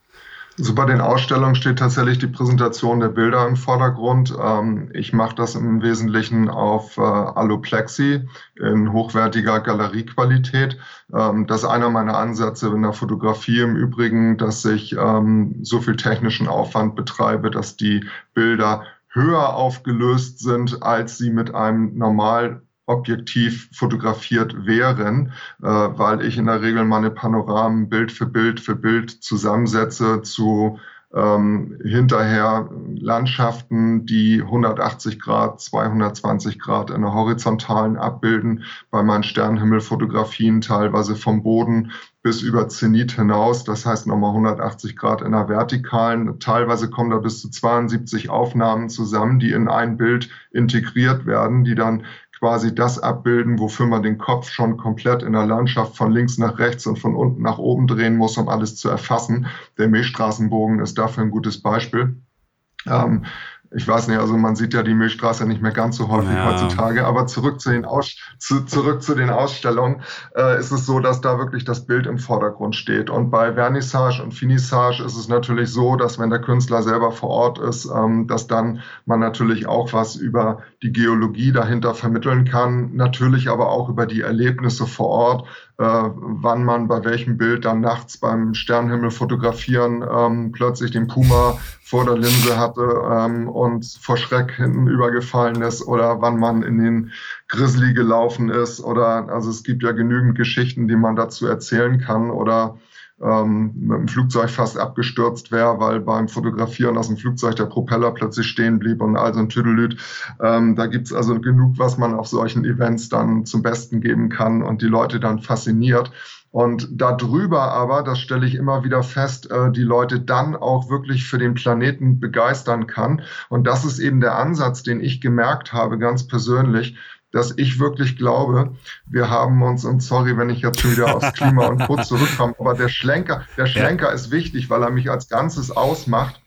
Also bei den Ausstellungen steht tatsächlich die Präsentation der Bilder im Vordergrund. Ähm, ich mache das im Wesentlichen auf äh, Aluplexi in hochwertiger Galeriequalität. Ähm, das ist einer meiner Ansätze in der Fotografie im Übrigen, dass ich ähm, so viel technischen Aufwand betreibe, dass die Bilder höher aufgelöst sind, als sie mit einem normal objektiv fotografiert wären, äh, weil ich in der Regel meine Panoramen Bild für Bild für Bild zusammensetze zu ähm, hinterher Landschaften, die 180 Grad, 220 Grad in der horizontalen abbilden, bei meinen Sternenhimmelfotografien teilweise vom Boden bis über Zenit hinaus, das heißt nochmal 180 Grad in der vertikalen. Teilweise kommen da bis zu 72 Aufnahmen zusammen, die in ein Bild integriert werden, die dann quasi das abbilden, wofür man den Kopf schon komplett in der Landschaft von links nach rechts und von unten nach oben drehen muss, um alles zu erfassen. Der Milchstraßenbogen ist dafür ein gutes Beispiel. Ähm, ich weiß nicht, also man sieht ja die Milchstraße nicht mehr ganz so häufig ja. heutzutage, aber zurück zu den, Aus zu, zurück zu den Ausstellungen äh, ist es so, dass da wirklich das Bild im Vordergrund steht. Und bei Vernissage und Finissage ist es natürlich so, dass wenn der Künstler selber vor Ort ist, ähm, dass dann man natürlich auch was über die Geologie dahinter vermitteln kann, natürlich aber auch über die Erlebnisse vor Ort, wann man bei welchem Bild dann nachts beim Sternenhimmel fotografieren ähm, plötzlich den Puma vor der Linse hatte ähm, und vor Schreck hinten übergefallen ist oder wann man in den Grizzly gelaufen ist oder also es gibt ja genügend Geschichten, die man dazu erzählen kann oder ähm, mit dem Flugzeug fast abgestürzt wäre, weil beim Fotografieren aus dem Flugzeug der Propeller plötzlich stehen blieb und all so ein Tüdelüt. Ähm, da gibt's also genug, was man auf solchen Events dann zum Besten geben kann und die Leute dann fasziniert. Und darüber aber, das stelle ich immer wieder fest, äh, die Leute dann auch wirklich für den Planeten begeistern kann. Und das ist eben der Ansatz, den ich gemerkt habe, ganz persönlich, dass ich wirklich glaube, wir haben uns, und sorry, wenn ich jetzt schon wieder aufs Klima und kurz zurückkomme, aber der Schlenker, der Schlenker ja. ist wichtig, weil er mich als Ganzes ausmacht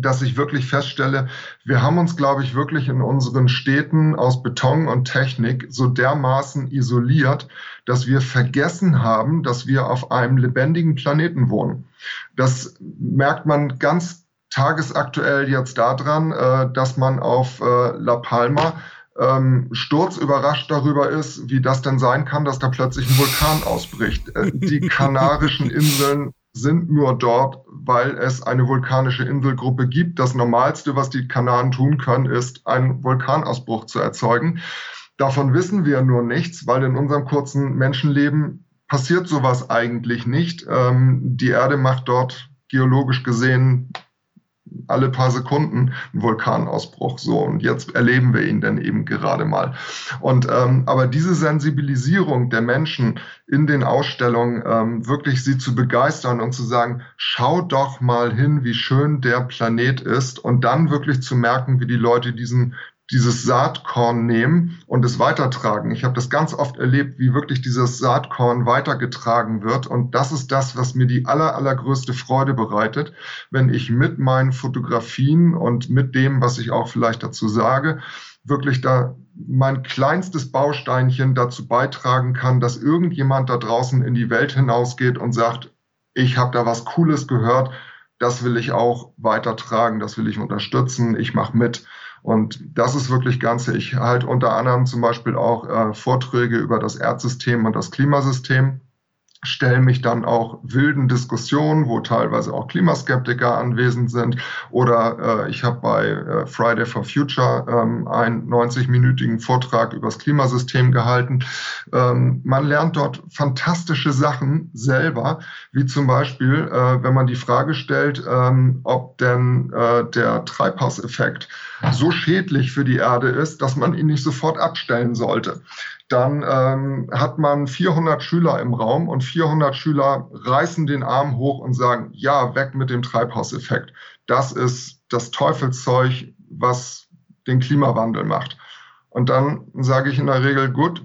dass ich wirklich feststelle, wir haben uns, glaube ich, wirklich in unseren Städten aus Beton und Technik so dermaßen isoliert, dass wir vergessen haben, dass wir auf einem lebendigen Planeten wohnen. Das merkt man ganz tagesaktuell jetzt daran, äh, dass man auf äh, La Palma ähm, Sturz überrascht darüber ist, wie das denn sein kann, dass da plötzlich ein Vulkan ausbricht. Äh, die Kanarischen Inseln sind nur dort, weil es eine vulkanische Inselgruppe gibt. Das Normalste, was die Kanaren tun können, ist, einen Vulkanausbruch zu erzeugen. Davon wissen wir nur nichts, weil in unserem kurzen Menschenleben passiert sowas eigentlich nicht. Ähm, die Erde macht dort geologisch gesehen alle paar Sekunden ein Vulkanausbruch. So, und jetzt erleben wir ihn dann eben gerade mal. Und ähm, aber diese Sensibilisierung der Menschen in den Ausstellungen, ähm, wirklich sie zu begeistern und zu sagen, schau doch mal hin, wie schön der Planet ist, und dann wirklich zu merken, wie die Leute diesen dieses Saatkorn nehmen und es weitertragen. Ich habe das ganz oft erlebt, wie wirklich dieses Saatkorn weitergetragen wird. Und das ist das, was mir die aller, allergrößte Freude bereitet, wenn ich mit meinen Fotografien und mit dem, was ich auch vielleicht dazu sage, wirklich da mein kleinstes Bausteinchen dazu beitragen kann, dass irgendjemand da draußen in die Welt hinausgeht und sagt, ich habe da was Cooles gehört, das will ich auch weitertragen, das will ich unterstützen, ich mache mit. Und das ist wirklich Ganze. Ich halte unter anderem zum Beispiel auch äh, Vorträge über das Erdsystem und das Klimasystem stelle mich dann auch wilden Diskussionen, wo teilweise auch Klimaskeptiker anwesend sind. Oder äh, ich habe bei äh, Friday for Future ähm, einen 90-minütigen Vortrag über das Klimasystem gehalten. Ähm, man lernt dort fantastische Sachen selber, wie zum Beispiel, äh, wenn man die Frage stellt, ähm, ob denn äh, der Treibhauseffekt so schädlich für die Erde ist, dass man ihn nicht sofort abstellen sollte dann ähm, hat man 400 Schüler im Raum und 400 Schüler reißen den Arm hoch und sagen, ja, weg mit dem Treibhauseffekt. Das ist das Teufelszeug, was den Klimawandel macht. Und dann sage ich in der Regel, gut,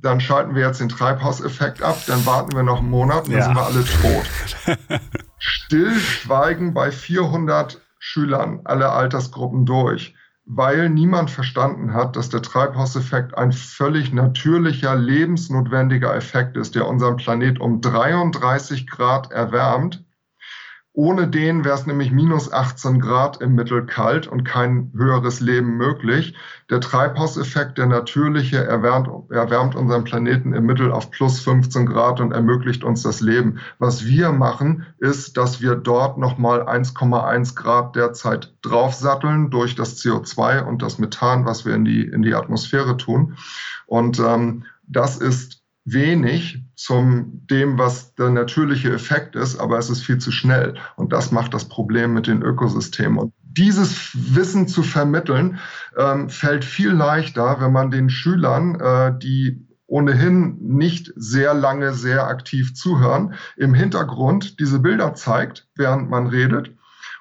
dann schalten wir jetzt den Treibhauseffekt ab, dann warten wir noch einen Monat und dann ja. sind wir alle tot. Stillschweigen bei 400 Schülern, alle Altersgruppen durch weil niemand verstanden hat, dass der Treibhauseffekt ein völlig natürlicher, lebensnotwendiger Effekt ist, der unseren Planet um 33 Grad erwärmt ohne den wäre es nämlich minus 18 Grad im Mittel kalt und kein höheres Leben möglich. Der Treibhauseffekt, der natürliche, erwärmt, erwärmt unseren Planeten im Mittel auf plus 15 Grad und ermöglicht uns das Leben. Was wir machen, ist, dass wir dort nochmal 1,1 Grad derzeit draufsatteln durch das CO2 und das Methan, was wir in die, in die Atmosphäre tun. Und ähm, das ist wenig zum dem, was der natürliche Effekt ist, aber es ist viel zu schnell. Und das macht das Problem mit den Ökosystemen. Und dieses Wissen zu vermitteln, ähm, fällt viel leichter, wenn man den Schülern, äh, die ohnehin nicht sehr lange sehr aktiv zuhören, im Hintergrund diese Bilder zeigt, während man redet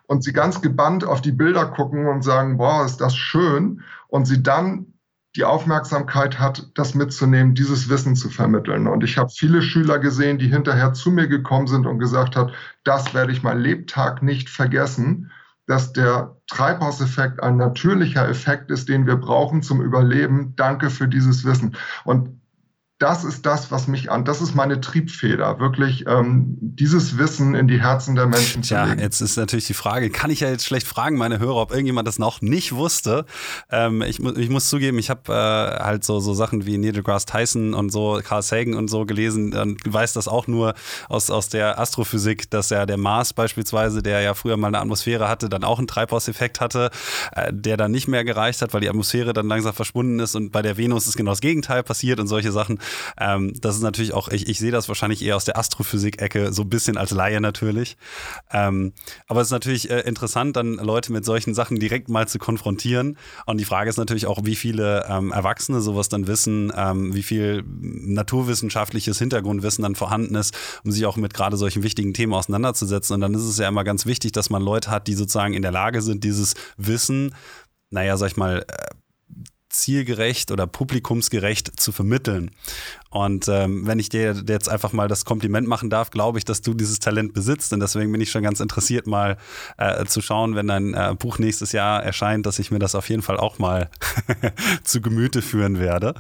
und sie ganz gebannt auf die Bilder gucken und sagen, boah, ist das schön und sie dann die Aufmerksamkeit hat, das mitzunehmen, dieses Wissen zu vermitteln. Und ich habe viele Schüler gesehen, die hinterher zu mir gekommen sind und gesagt hat, das werde ich mein Lebtag nicht vergessen, dass der Treibhauseffekt ein natürlicher Effekt ist, den wir brauchen zum Überleben. Danke für dieses Wissen. Und das ist das, was mich an, das ist meine Triebfeder, wirklich ähm, dieses Wissen in die Herzen der Menschen zu ja, legen. Ja, jetzt ist natürlich die Frage, kann ich ja jetzt schlecht fragen, meine Hörer, ob irgendjemand das noch nicht wusste. Ähm, ich, ich muss zugeben, ich habe äh, halt so, so Sachen wie Neil deGrasse Tyson und so, Carl Sagan und so gelesen und weiß das auch nur aus, aus der Astrophysik, dass ja der Mars beispielsweise, der ja früher mal eine Atmosphäre hatte, dann auch einen Treibhauseffekt hatte, äh, der dann nicht mehr gereicht hat, weil die Atmosphäre dann langsam verschwunden ist und bei der Venus ist genau das Gegenteil passiert und solche Sachen. Ähm, das ist natürlich auch, ich, ich sehe das wahrscheinlich eher aus der Astrophysik-Ecke, so ein bisschen als Laie natürlich. Ähm, aber es ist natürlich äh, interessant, dann Leute mit solchen Sachen direkt mal zu konfrontieren. Und die Frage ist natürlich auch, wie viele ähm, Erwachsene sowas dann wissen, ähm, wie viel naturwissenschaftliches Hintergrundwissen dann vorhanden ist, um sich auch mit gerade solchen wichtigen Themen auseinanderzusetzen. Und dann ist es ja immer ganz wichtig, dass man Leute hat, die sozusagen in der Lage sind, dieses Wissen, naja, sag ich mal, äh, zielgerecht oder publikumsgerecht zu vermitteln. Und ähm, wenn ich dir jetzt einfach mal das Kompliment machen darf, glaube ich, dass du dieses Talent besitzt. Und deswegen bin ich schon ganz interessiert, mal äh, zu schauen, wenn dein äh, Buch nächstes Jahr erscheint, dass ich mir das auf jeden Fall auch mal zu Gemüte führen werde.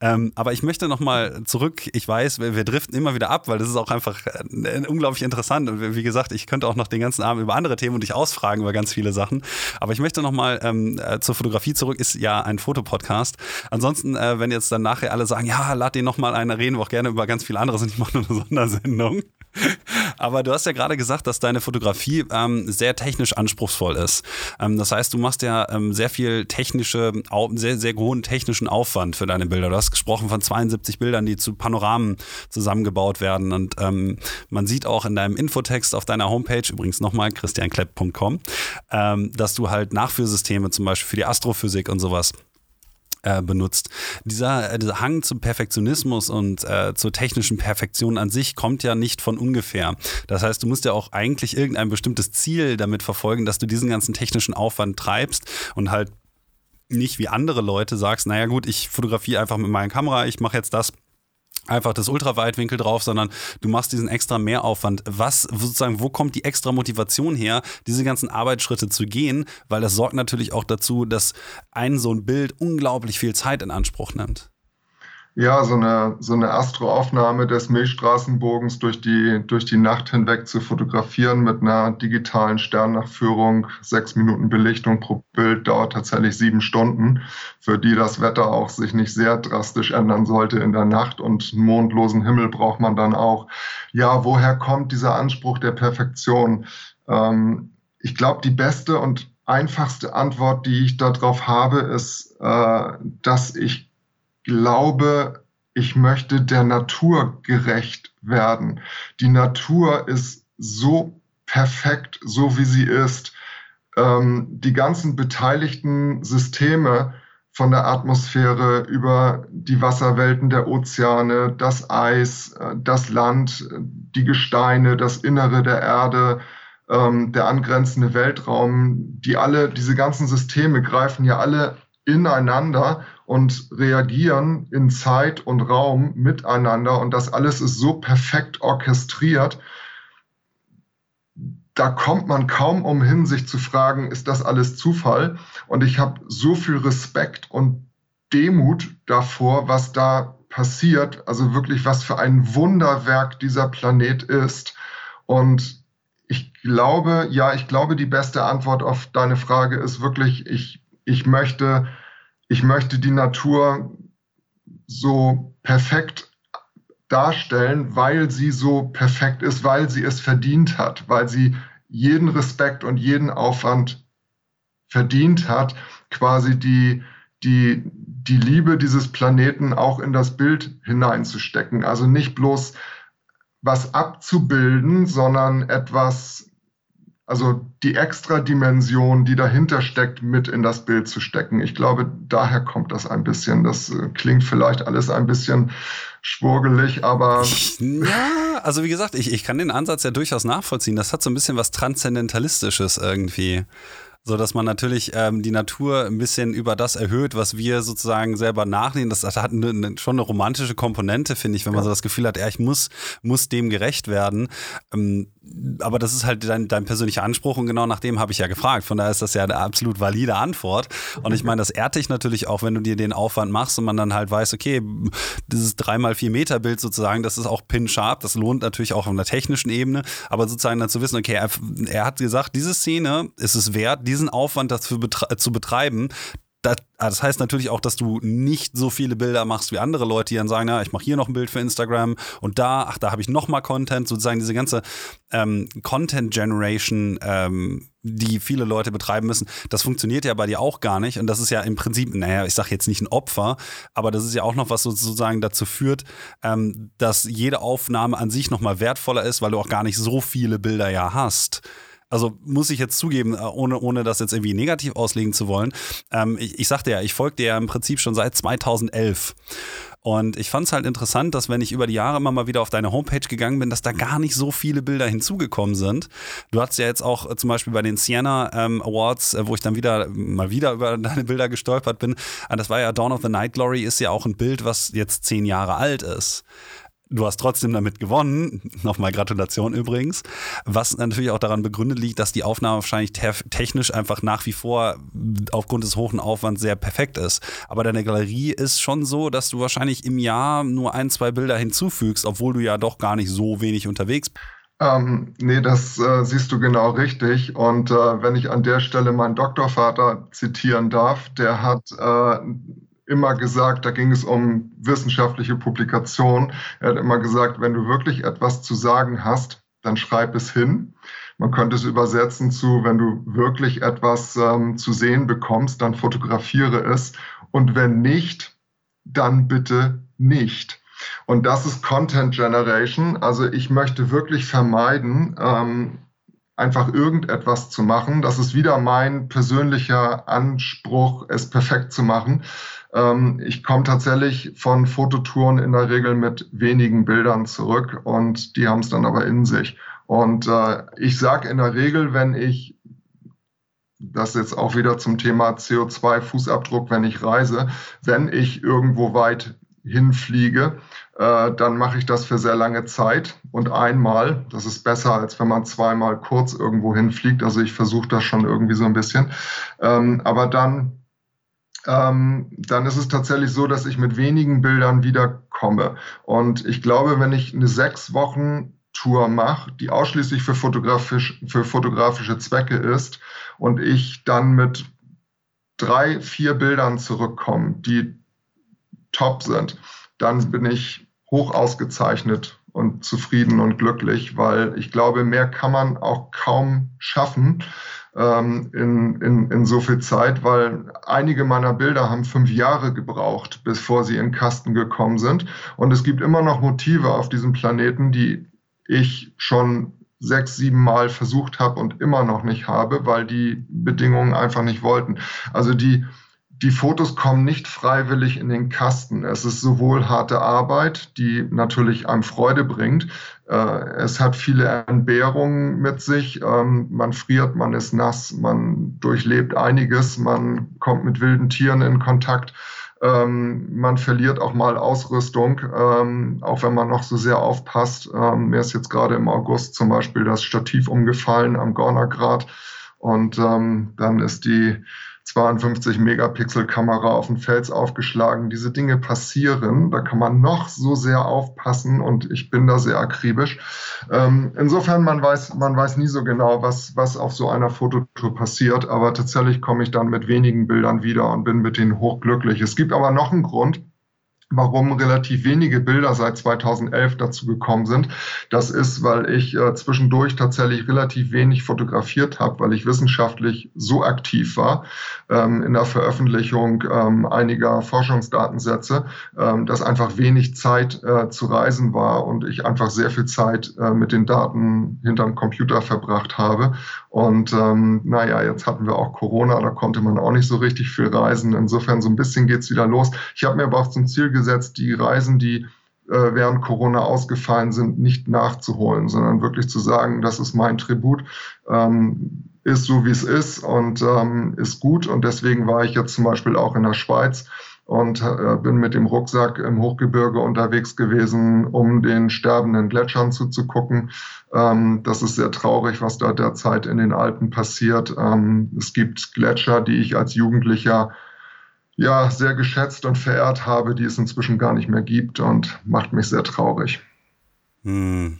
Ähm, aber ich möchte noch mal zurück. Ich weiß, wir, wir, driften immer wieder ab, weil das ist auch einfach äh, unglaublich interessant. Und wie gesagt, ich könnte auch noch den ganzen Abend über andere Themen und dich ausfragen über ganz viele Sachen. Aber ich möchte noch mal ähm, äh, zur Fotografie zurück. Ist ja ein Fotopodcast. Ansonsten, äh, wenn jetzt dann nachher alle sagen, ja, lad den noch mal ein, reden wir auch gerne über ganz viel anderes und ich mache nur eine Sondersendung. Aber du hast ja gerade gesagt, dass deine Fotografie ähm, sehr technisch anspruchsvoll ist. Ähm, das heißt, du machst ja ähm, sehr viel technische, sehr, sehr hohen technischen Aufwand für deine Bilder. Du hast gesprochen von 72 Bildern, die zu Panoramen zusammengebaut werden. Und ähm, man sieht auch in deinem Infotext auf deiner Homepage, übrigens nochmal christianklepp.com, ähm, dass du halt Nachführsysteme zum Beispiel für die Astrophysik und sowas äh, benutzt. Dieser, äh, dieser, Hang zum Perfektionismus und äh, zur technischen Perfektion an sich kommt ja nicht von ungefähr. Das heißt, du musst ja auch eigentlich irgendein bestimmtes Ziel damit verfolgen, dass du diesen ganzen technischen Aufwand treibst und halt nicht wie andere Leute sagst, naja gut, ich fotografiere einfach mit meiner Kamera, ich mache jetzt das einfach das Ultraweitwinkel drauf, sondern du machst diesen extra Mehraufwand. Was sozusagen, wo kommt die extra Motivation her, diese ganzen Arbeitsschritte zu gehen? Weil das sorgt natürlich auch dazu, dass ein so ein Bild unglaublich viel Zeit in Anspruch nimmt. Ja, so eine, so eine Astroaufnahme des Milchstraßenbogens durch die, durch die Nacht hinweg zu fotografieren mit einer digitalen Sternnachführung, sechs Minuten Belichtung pro Bild, dauert tatsächlich sieben Stunden, für die das Wetter auch sich nicht sehr drastisch ändern sollte in der Nacht und einen mondlosen Himmel braucht man dann auch. Ja, woher kommt dieser Anspruch der Perfektion? Ähm, ich glaube, die beste und einfachste Antwort, die ich darauf habe, ist, äh, dass ich glaube, ich möchte der Natur gerecht werden. Die Natur ist so perfekt, so wie sie ist. Ähm, die ganzen beteiligten Systeme von der Atmosphäre über die Wasserwelten der Ozeane, das Eis, äh, das Land, die Gesteine, das Innere der Erde, ähm, der angrenzende Weltraum, die alle, diese ganzen Systeme greifen ja alle ineinander und reagieren in Zeit und Raum miteinander. Und das alles ist so perfekt orchestriert. Da kommt man kaum umhin, sich zu fragen, ist das alles Zufall? Und ich habe so viel Respekt und Demut davor, was da passiert. Also wirklich, was für ein Wunderwerk dieser Planet ist. Und ich glaube, ja, ich glaube, die beste Antwort auf deine Frage ist wirklich, ich, ich möchte ich möchte die Natur so perfekt darstellen, weil sie so perfekt ist, weil sie es verdient hat, weil sie jeden Respekt und jeden Aufwand verdient hat, quasi die, die, die Liebe dieses Planeten auch in das Bild hineinzustecken. Also nicht bloß was abzubilden, sondern etwas also die Extradimension, die dahinter steckt, mit in das Bild zu stecken. Ich glaube, daher kommt das ein bisschen. Das äh, klingt vielleicht alles ein bisschen schwurgelig, aber. Ja, also wie gesagt, ich, ich kann den Ansatz ja durchaus nachvollziehen. Das hat so ein bisschen was Transzendentalistisches irgendwie. So dass man natürlich ähm, die Natur ein bisschen über das erhöht, was wir sozusagen selber nachnehmen. Das, das hat eine, eine, schon eine romantische Komponente, finde ich, wenn man ja. so das Gefühl hat, ja, ich muss, muss dem gerecht werden. Ähm, aber das ist halt dein, dein persönlicher Anspruch und genau nach dem habe ich ja gefragt. Von daher ist das ja eine absolut valide Antwort. Und ich meine, das ehrt dich natürlich auch, wenn du dir den Aufwand machst und man dann halt weiß, okay, dieses 3x4 Meter Bild sozusagen, das ist auch pin-sharp, das lohnt natürlich auch auf einer technischen Ebene, aber sozusagen dann zu wissen, okay, er, er hat gesagt, diese Szene ist es wert, diesen Aufwand dafür betre zu betreiben, das, ah, das, heißt natürlich auch, dass du nicht so viele Bilder machst wie andere Leute, die dann sagen, ja, ich mache hier noch ein Bild für Instagram und da, ach, da habe ich noch mal Content, sozusagen diese ganze ähm, Content Generation, ähm, die viele Leute betreiben müssen, das funktioniert ja bei dir auch gar nicht und das ist ja im Prinzip, naja, ich sage jetzt nicht ein Opfer, aber das ist ja auch noch was sozusagen dazu führt, ähm, dass jede Aufnahme an sich noch mal wertvoller ist, weil du auch gar nicht so viele Bilder ja hast. Also muss ich jetzt zugeben, äh, ohne, ohne das jetzt irgendwie negativ auslegen zu wollen. Ähm, ich, ich sagte ja, ich folge dir ja im Prinzip schon seit 2011. Und ich fand es halt interessant, dass wenn ich über die Jahre immer mal wieder auf deine Homepage gegangen bin, dass da gar nicht so viele Bilder hinzugekommen sind. Du hast ja jetzt auch äh, zum Beispiel bei den Sienna ähm, Awards, äh, wo ich dann wieder mal wieder über deine Bilder gestolpert bin. Äh, das war ja Dawn of the Night Glory, ist ja auch ein Bild, was jetzt zehn Jahre alt ist. Du hast trotzdem damit gewonnen. Nochmal Gratulation übrigens. Was natürlich auch daran begründet liegt, dass die Aufnahme wahrscheinlich technisch einfach nach wie vor aufgrund des hohen Aufwands sehr perfekt ist. Aber deine Galerie ist schon so, dass du wahrscheinlich im Jahr nur ein, zwei Bilder hinzufügst, obwohl du ja doch gar nicht so wenig unterwegs bist. Ähm, nee, das äh, siehst du genau richtig. Und äh, wenn ich an der Stelle meinen Doktorvater zitieren darf, der hat äh, immer gesagt, da ging es um wissenschaftliche Publikation. Er hat immer gesagt, wenn du wirklich etwas zu sagen hast, dann schreib es hin. Man könnte es übersetzen zu, wenn du wirklich etwas ähm, zu sehen bekommst, dann fotografiere es. Und wenn nicht, dann bitte nicht. Und das ist Content Generation. Also ich möchte wirklich vermeiden, ähm, einfach irgendetwas zu machen. Das ist wieder mein persönlicher Anspruch, es perfekt zu machen. Ähm, ich komme tatsächlich von Fototouren in der Regel mit wenigen Bildern zurück und die haben es dann aber in sich. Und äh, ich sage in der Regel, wenn ich das jetzt auch wieder zum Thema CO2-Fußabdruck, wenn ich reise, wenn ich irgendwo weit hinfliege, äh, dann mache ich das für sehr lange Zeit und einmal. Das ist besser, als wenn man zweimal kurz irgendwo hinfliegt. Also ich versuche das schon irgendwie so ein bisschen. Ähm, aber dann ähm, dann ist es tatsächlich so, dass ich mit wenigen Bildern wiederkomme. Und ich glaube, wenn ich eine sechs Wochen Tour mache, die ausschließlich für, fotografisch, für fotografische Zwecke ist und ich dann mit drei, vier Bildern zurückkomme, die top sind, dann bin ich hoch ausgezeichnet und zufrieden und glücklich, weil ich glaube, mehr kann man auch kaum schaffen ähm, in, in, in so viel Zeit, weil einige meiner Bilder haben fünf Jahre gebraucht, bevor sie in Kasten gekommen sind. Und es gibt immer noch Motive auf diesem Planeten, die ich schon sechs, sieben Mal versucht habe und immer noch nicht habe, weil die Bedingungen einfach nicht wollten. Also die, die Fotos kommen nicht freiwillig in den Kasten. Es ist sowohl harte Arbeit, die natürlich einem Freude bringt. Äh, es hat viele Entbehrungen mit sich. Ähm, man friert, man ist nass, man durchlebt einiges, man kommt mit wilden Tieren in Kontakt. Ähm, man verliert auch mal Ausrüstung, ähm, auch wenn man noch so sehr aufpasst. mir ist jetzt gerade im August zum Beispiel das Stativ umgefallen am Gornergrat und dann ist die 52 Megapixel Kamera auf den Fels aufgeschlagen. Diese Dinge passieren. Da kann man noch so sehr aufpassen und ich bin da sehr akribisch. Ähm, insofern, man weiß, man weiß nie so genau, was, was auf so einer Fototour passiert. Aber tatsächlich komme ich dann mit wenigen Bildern wieder und bin mit denen hochglücklich. Es gibt aber noch einen Grund warum relativ wenige Bilder seit 2011 dazu gekommen sind. Das ist, weil ich äh, zwischendurch tatsächlich relativ wenig fotografiert habe, weil ich wissenschaftlich so aktiv war ähm, in der Veröffentlichung ähm, einiger Forschungsdatensätze, ähm, dass einfach wenig Zeit äh, zu reisen war und ich einfach sehr viel Zeit äh, mit den Daten hinterm Computer verbracht habe. Und ähm, naja, jetzt hatten wir auch Corona, da konnte man auch nicht so richtig viel reisen. Insofern so ein bisschen geht's wieder los. Ich habe mir aber auch zum Ziel gesetzt, die Reisen, die äh, während Corona ausgefallen sind, nicht nachzuholen, sondern wirklich zu sagen, das ist mein Tribut, ähm, ist so wie es ist und ähm, ist gut. Und deswegen war ich jetzt zum Beispiel auch in der Schweiz und äh, bin mit dem Rucksack im Hochgebirge unterwegs gewesen, um den sterbenden Gletschern zuzugucken. Ähm, das ist sehr traurig, was da derzeit in den Alpen passiert. Ähm, es gibt Gletscher, die ich als Jugendlicher ja sehr geschätzt und verehrt habe, die es inzwischen gar nicht mehr gibt und macht mich sehr traurig. Hm.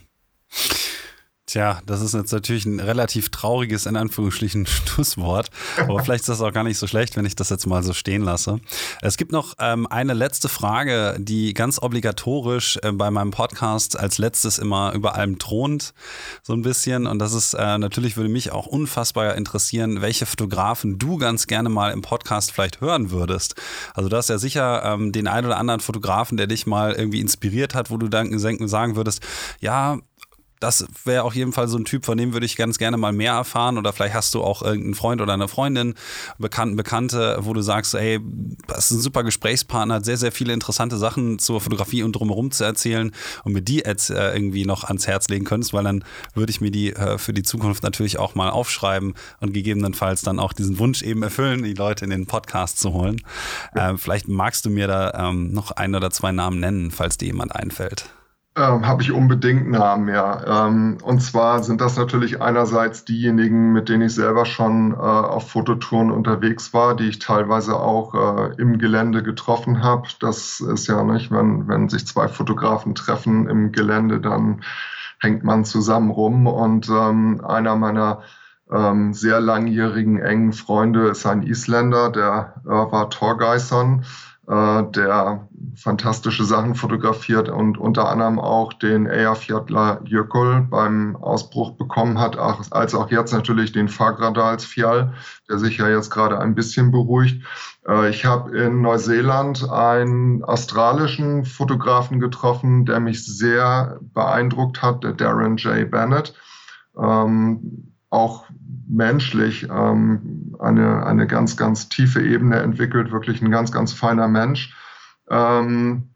Tja, das ist jetzt natürlich ein relativ trauriges, in Anführungsstrichen, Schlusswort. Aber vielleicht ist das auch gar nicht so schlecht, wenn ich das jetzt mal so stehen lasse. Es gibt noch ähm, eine letzte Frage, die ganz obligatorisch äh, bei meinem Podcast als letztes immer über allem thront, so ein bisschen. Und das ist äh, natürlich, würde mich auch unfassbar interessieren, welche Fotografen du ganz gerne mal im Podcast vielleicht hören würdest. Also du hast ja sicher ähm, den einen oder anderen Fotografen, der dich mal irgendwie inspiriert hat, wo du dann sagen würdest, ja, das wäre auf jeden Fall so ein Typ, von dem würde ich ganz gerne mal mehr erfahren. Oder vielleicht hast du auch irgendeinen Freund oder eine Freundin, Bekannten, Bekannte, wo du sagst, ey, das ist ein super Gesprächspartner, hat sehr, sehr viele interessante Sachen zur Fotografie und drumherum zu erzählen und mir die jetzt äh, irgendwie noch ans Herz legen könntest, weil dann würde ich mir die äh, für die Zukunft natürlich auch mal aufschreiben und gegebenenfalls dann auch diesen Wunsch eben erfüllen, die Leute in den Podcast zu holen. Ja. Äh, vielleicht magst du mir da ähm, noch ein oder zwei Namen nennen, falls dir jemand einfällt. Ähm, Habe ich unbedingt Namen, ja. Ähm, und zwar sind das natürlich einerseits diejenigen, mit denen ich selber schon äh, auf Fototouren unterwegs war, die ich teilweise auch äh, im Gelände getroffen habe. Das ist ja nicht, wenn, wenn sich zwei Fotografen treffen im Gelände, dann hängt man zusammen rum. Und ähm, einer meiner ähm, sehr langjährigen engen Freunde ist ein Isländer, der äh, war Torgeisern äh, der fantastische Sachen fotografiert und unter anderem auch den Eyjafjallajökull beim Ausbruch bekommen hat, als auch jetzt natürlich den Fagradalsfjall, der sich ja jetzt gerade ein bisschen beruhigt. Äh, ich habe in Neuseeland einen australischen Fotografen getroffen, der mich sehr beeindruckt hat, der Darren J. Bennett. Ähm, auch menschlich ähm, eine, eine ganz, ganz tiefe Ebene entwickelt, wirklich ein ganz, ganz feiner Mensch. Ähm,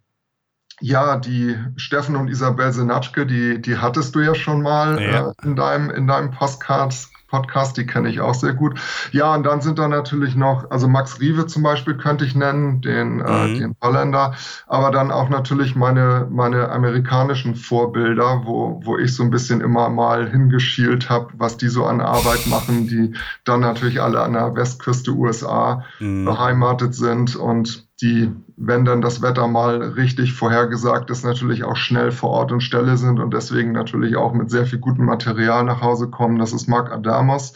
ja, die Steffen und Isabel Senatschke, die, die hattest du ja schon mal ja. Äh, in deinem, in deinem Postcard, Podcast, die kenne ich auch sehr gut. Ja, und dann sind da natürlich noch, also Max Riewe zum Beispiel könnte ich nennen, den, äh, mhm. äh, den Holländer, aber dann auch natürlich meine, meine amerikanischen Vorbilder, wo, wo ich so ein bisschen immer mal hingeschielt habe, was die so an Arbeit machen, die dann natürlich alle an der Westküste USA mhm. beheimatet sind und die, wenn dann das Wetter mal richtig vorhergesagt ist, natürlich auch schnell vor Ort und Stelle sind und deswegen natürlich auch mit sehr viel gutem Material nach Hause kommen. Das ist Mark Adamos,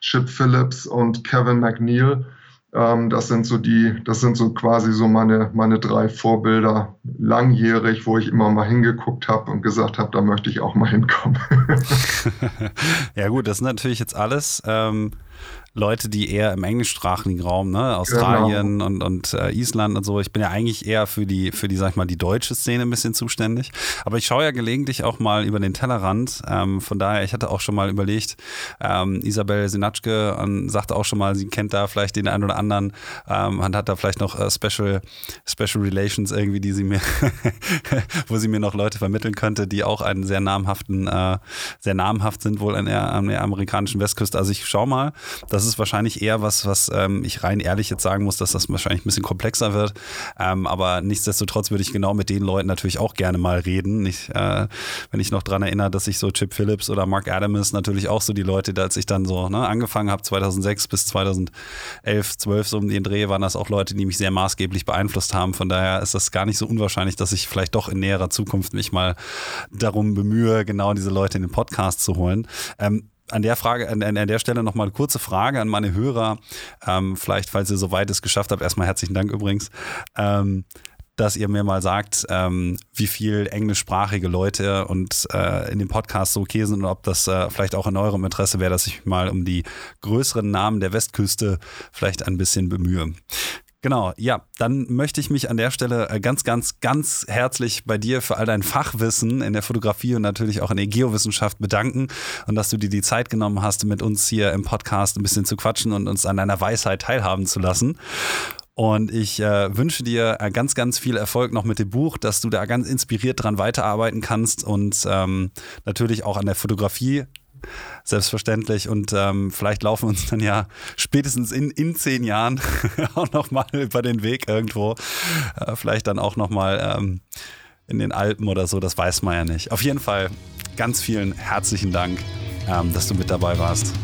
Chip Phillips und Kevin McNeil. Ähm, das sind so die, das sind so quasi so meine, meine drei Vorbilder langjährig, wo ich immer mal hingeguckt habe und gesagt habe, da möchte ich auch mal hinkommen. ja gut, das sind natürlich jetzt alles ähm, Leute, die eher im englischsprachigen Raum, ne, Australien genau. und, und äh, Island und so. Ich bin ja eigentlich eher für die, für die, sag ich mal, die deutsche Szene ein bisschen zuständig. Aber ich schaue ja gelegentlich auch mal über den Tellerrand. Ähm, von daher, ich hatte auch schon mal überlegt, ähm, Isabel Sinatschke ähm, sagte auch schon mal, sie kennt da vielleicht den einen oder anderen ähm, und hat da vielleicht noch äh, Special, Special Relations irgendwie, die sie mir, wo sie mir noch Leute vermitteln könnte, die auch einen sehr namhaften, äh, sehr namhaft sind wohl an der, an der amerikanischen Westküste. Also ich schaue mal, das ist wahrscheinlich eher was, was ähm, ich rein ehrlich jetzt sagen muss, dass das wahrscheinlich ein bisschen komplexer wird. Ähm, aber nichtsdestotrotz würde ich genau mit den Leuten natürlich auch gerne mal reden. Ich, äh, wenn ich noch daran erinnere, dass ich so Chip Phillips oder Mark Adams natürlich auch so die Leute, als ich dann so ne, angefangen habe, 2006 bis 2011, 12 so um den Dreh, waren das auch Leute, die mich sehr maßgeblich beeinflusst haben. Von daher ist das gar nicht so unwahrscheinlich, dass ich vielleicht doch in näherer Zukunft mich mal darum bemühe, genau diese Leute in den Podcast zu holen. Ähm, an der Frage, an, an der Stelle nochmal eine kurze Frage an meine Hörer. Ähm, vielleicht, falls ihr soweit es geschafft habt, erstmal herzlichen Dank übrigens. Ähm, dass ihr mir mal sagt, ähm, wie viel englischsprachige Leute und äh, in dem Podcast so okay sind und ob das äh, vielleicht auch in eurem Interesse wäre, dass ich mal um die größeren Namen der Westküste vielleicht ein bisschen bemühe. Genau, ja, dann möchte ich mich an der Stelle äh, ganz, ganz, ganz herzlich bei dir für all dein Fachwissen in der Fotografie und natürlich auch in der Geowissenschaft bedanken und dass du dir die Zeit genommen hast, mit uns hier im Podcast ein bisschen zu quatschen und uns an deiner Weisheit teilhaben zu lassen. Und ich äh, wünsche dir äh, ganz, ganz viel Erfolg noch mit dem Buch, dass du da ganz inspiriert dran weiterarbeiten kannst und ähm, natürlich auch an der Fotografie selbstverständlich. Und ähm, vielleicht laufen uns dann ja spätestens in, in zehn Jahren auch nochmal über den Weg irgendwo. Äh, vielleicht dann auch nochmal ähm, in den Alpen oder so, das weiß man ja nicht. Auf jeden Fall ganz vielen herzlichen Dank, ähm, dass du mit dabei warst.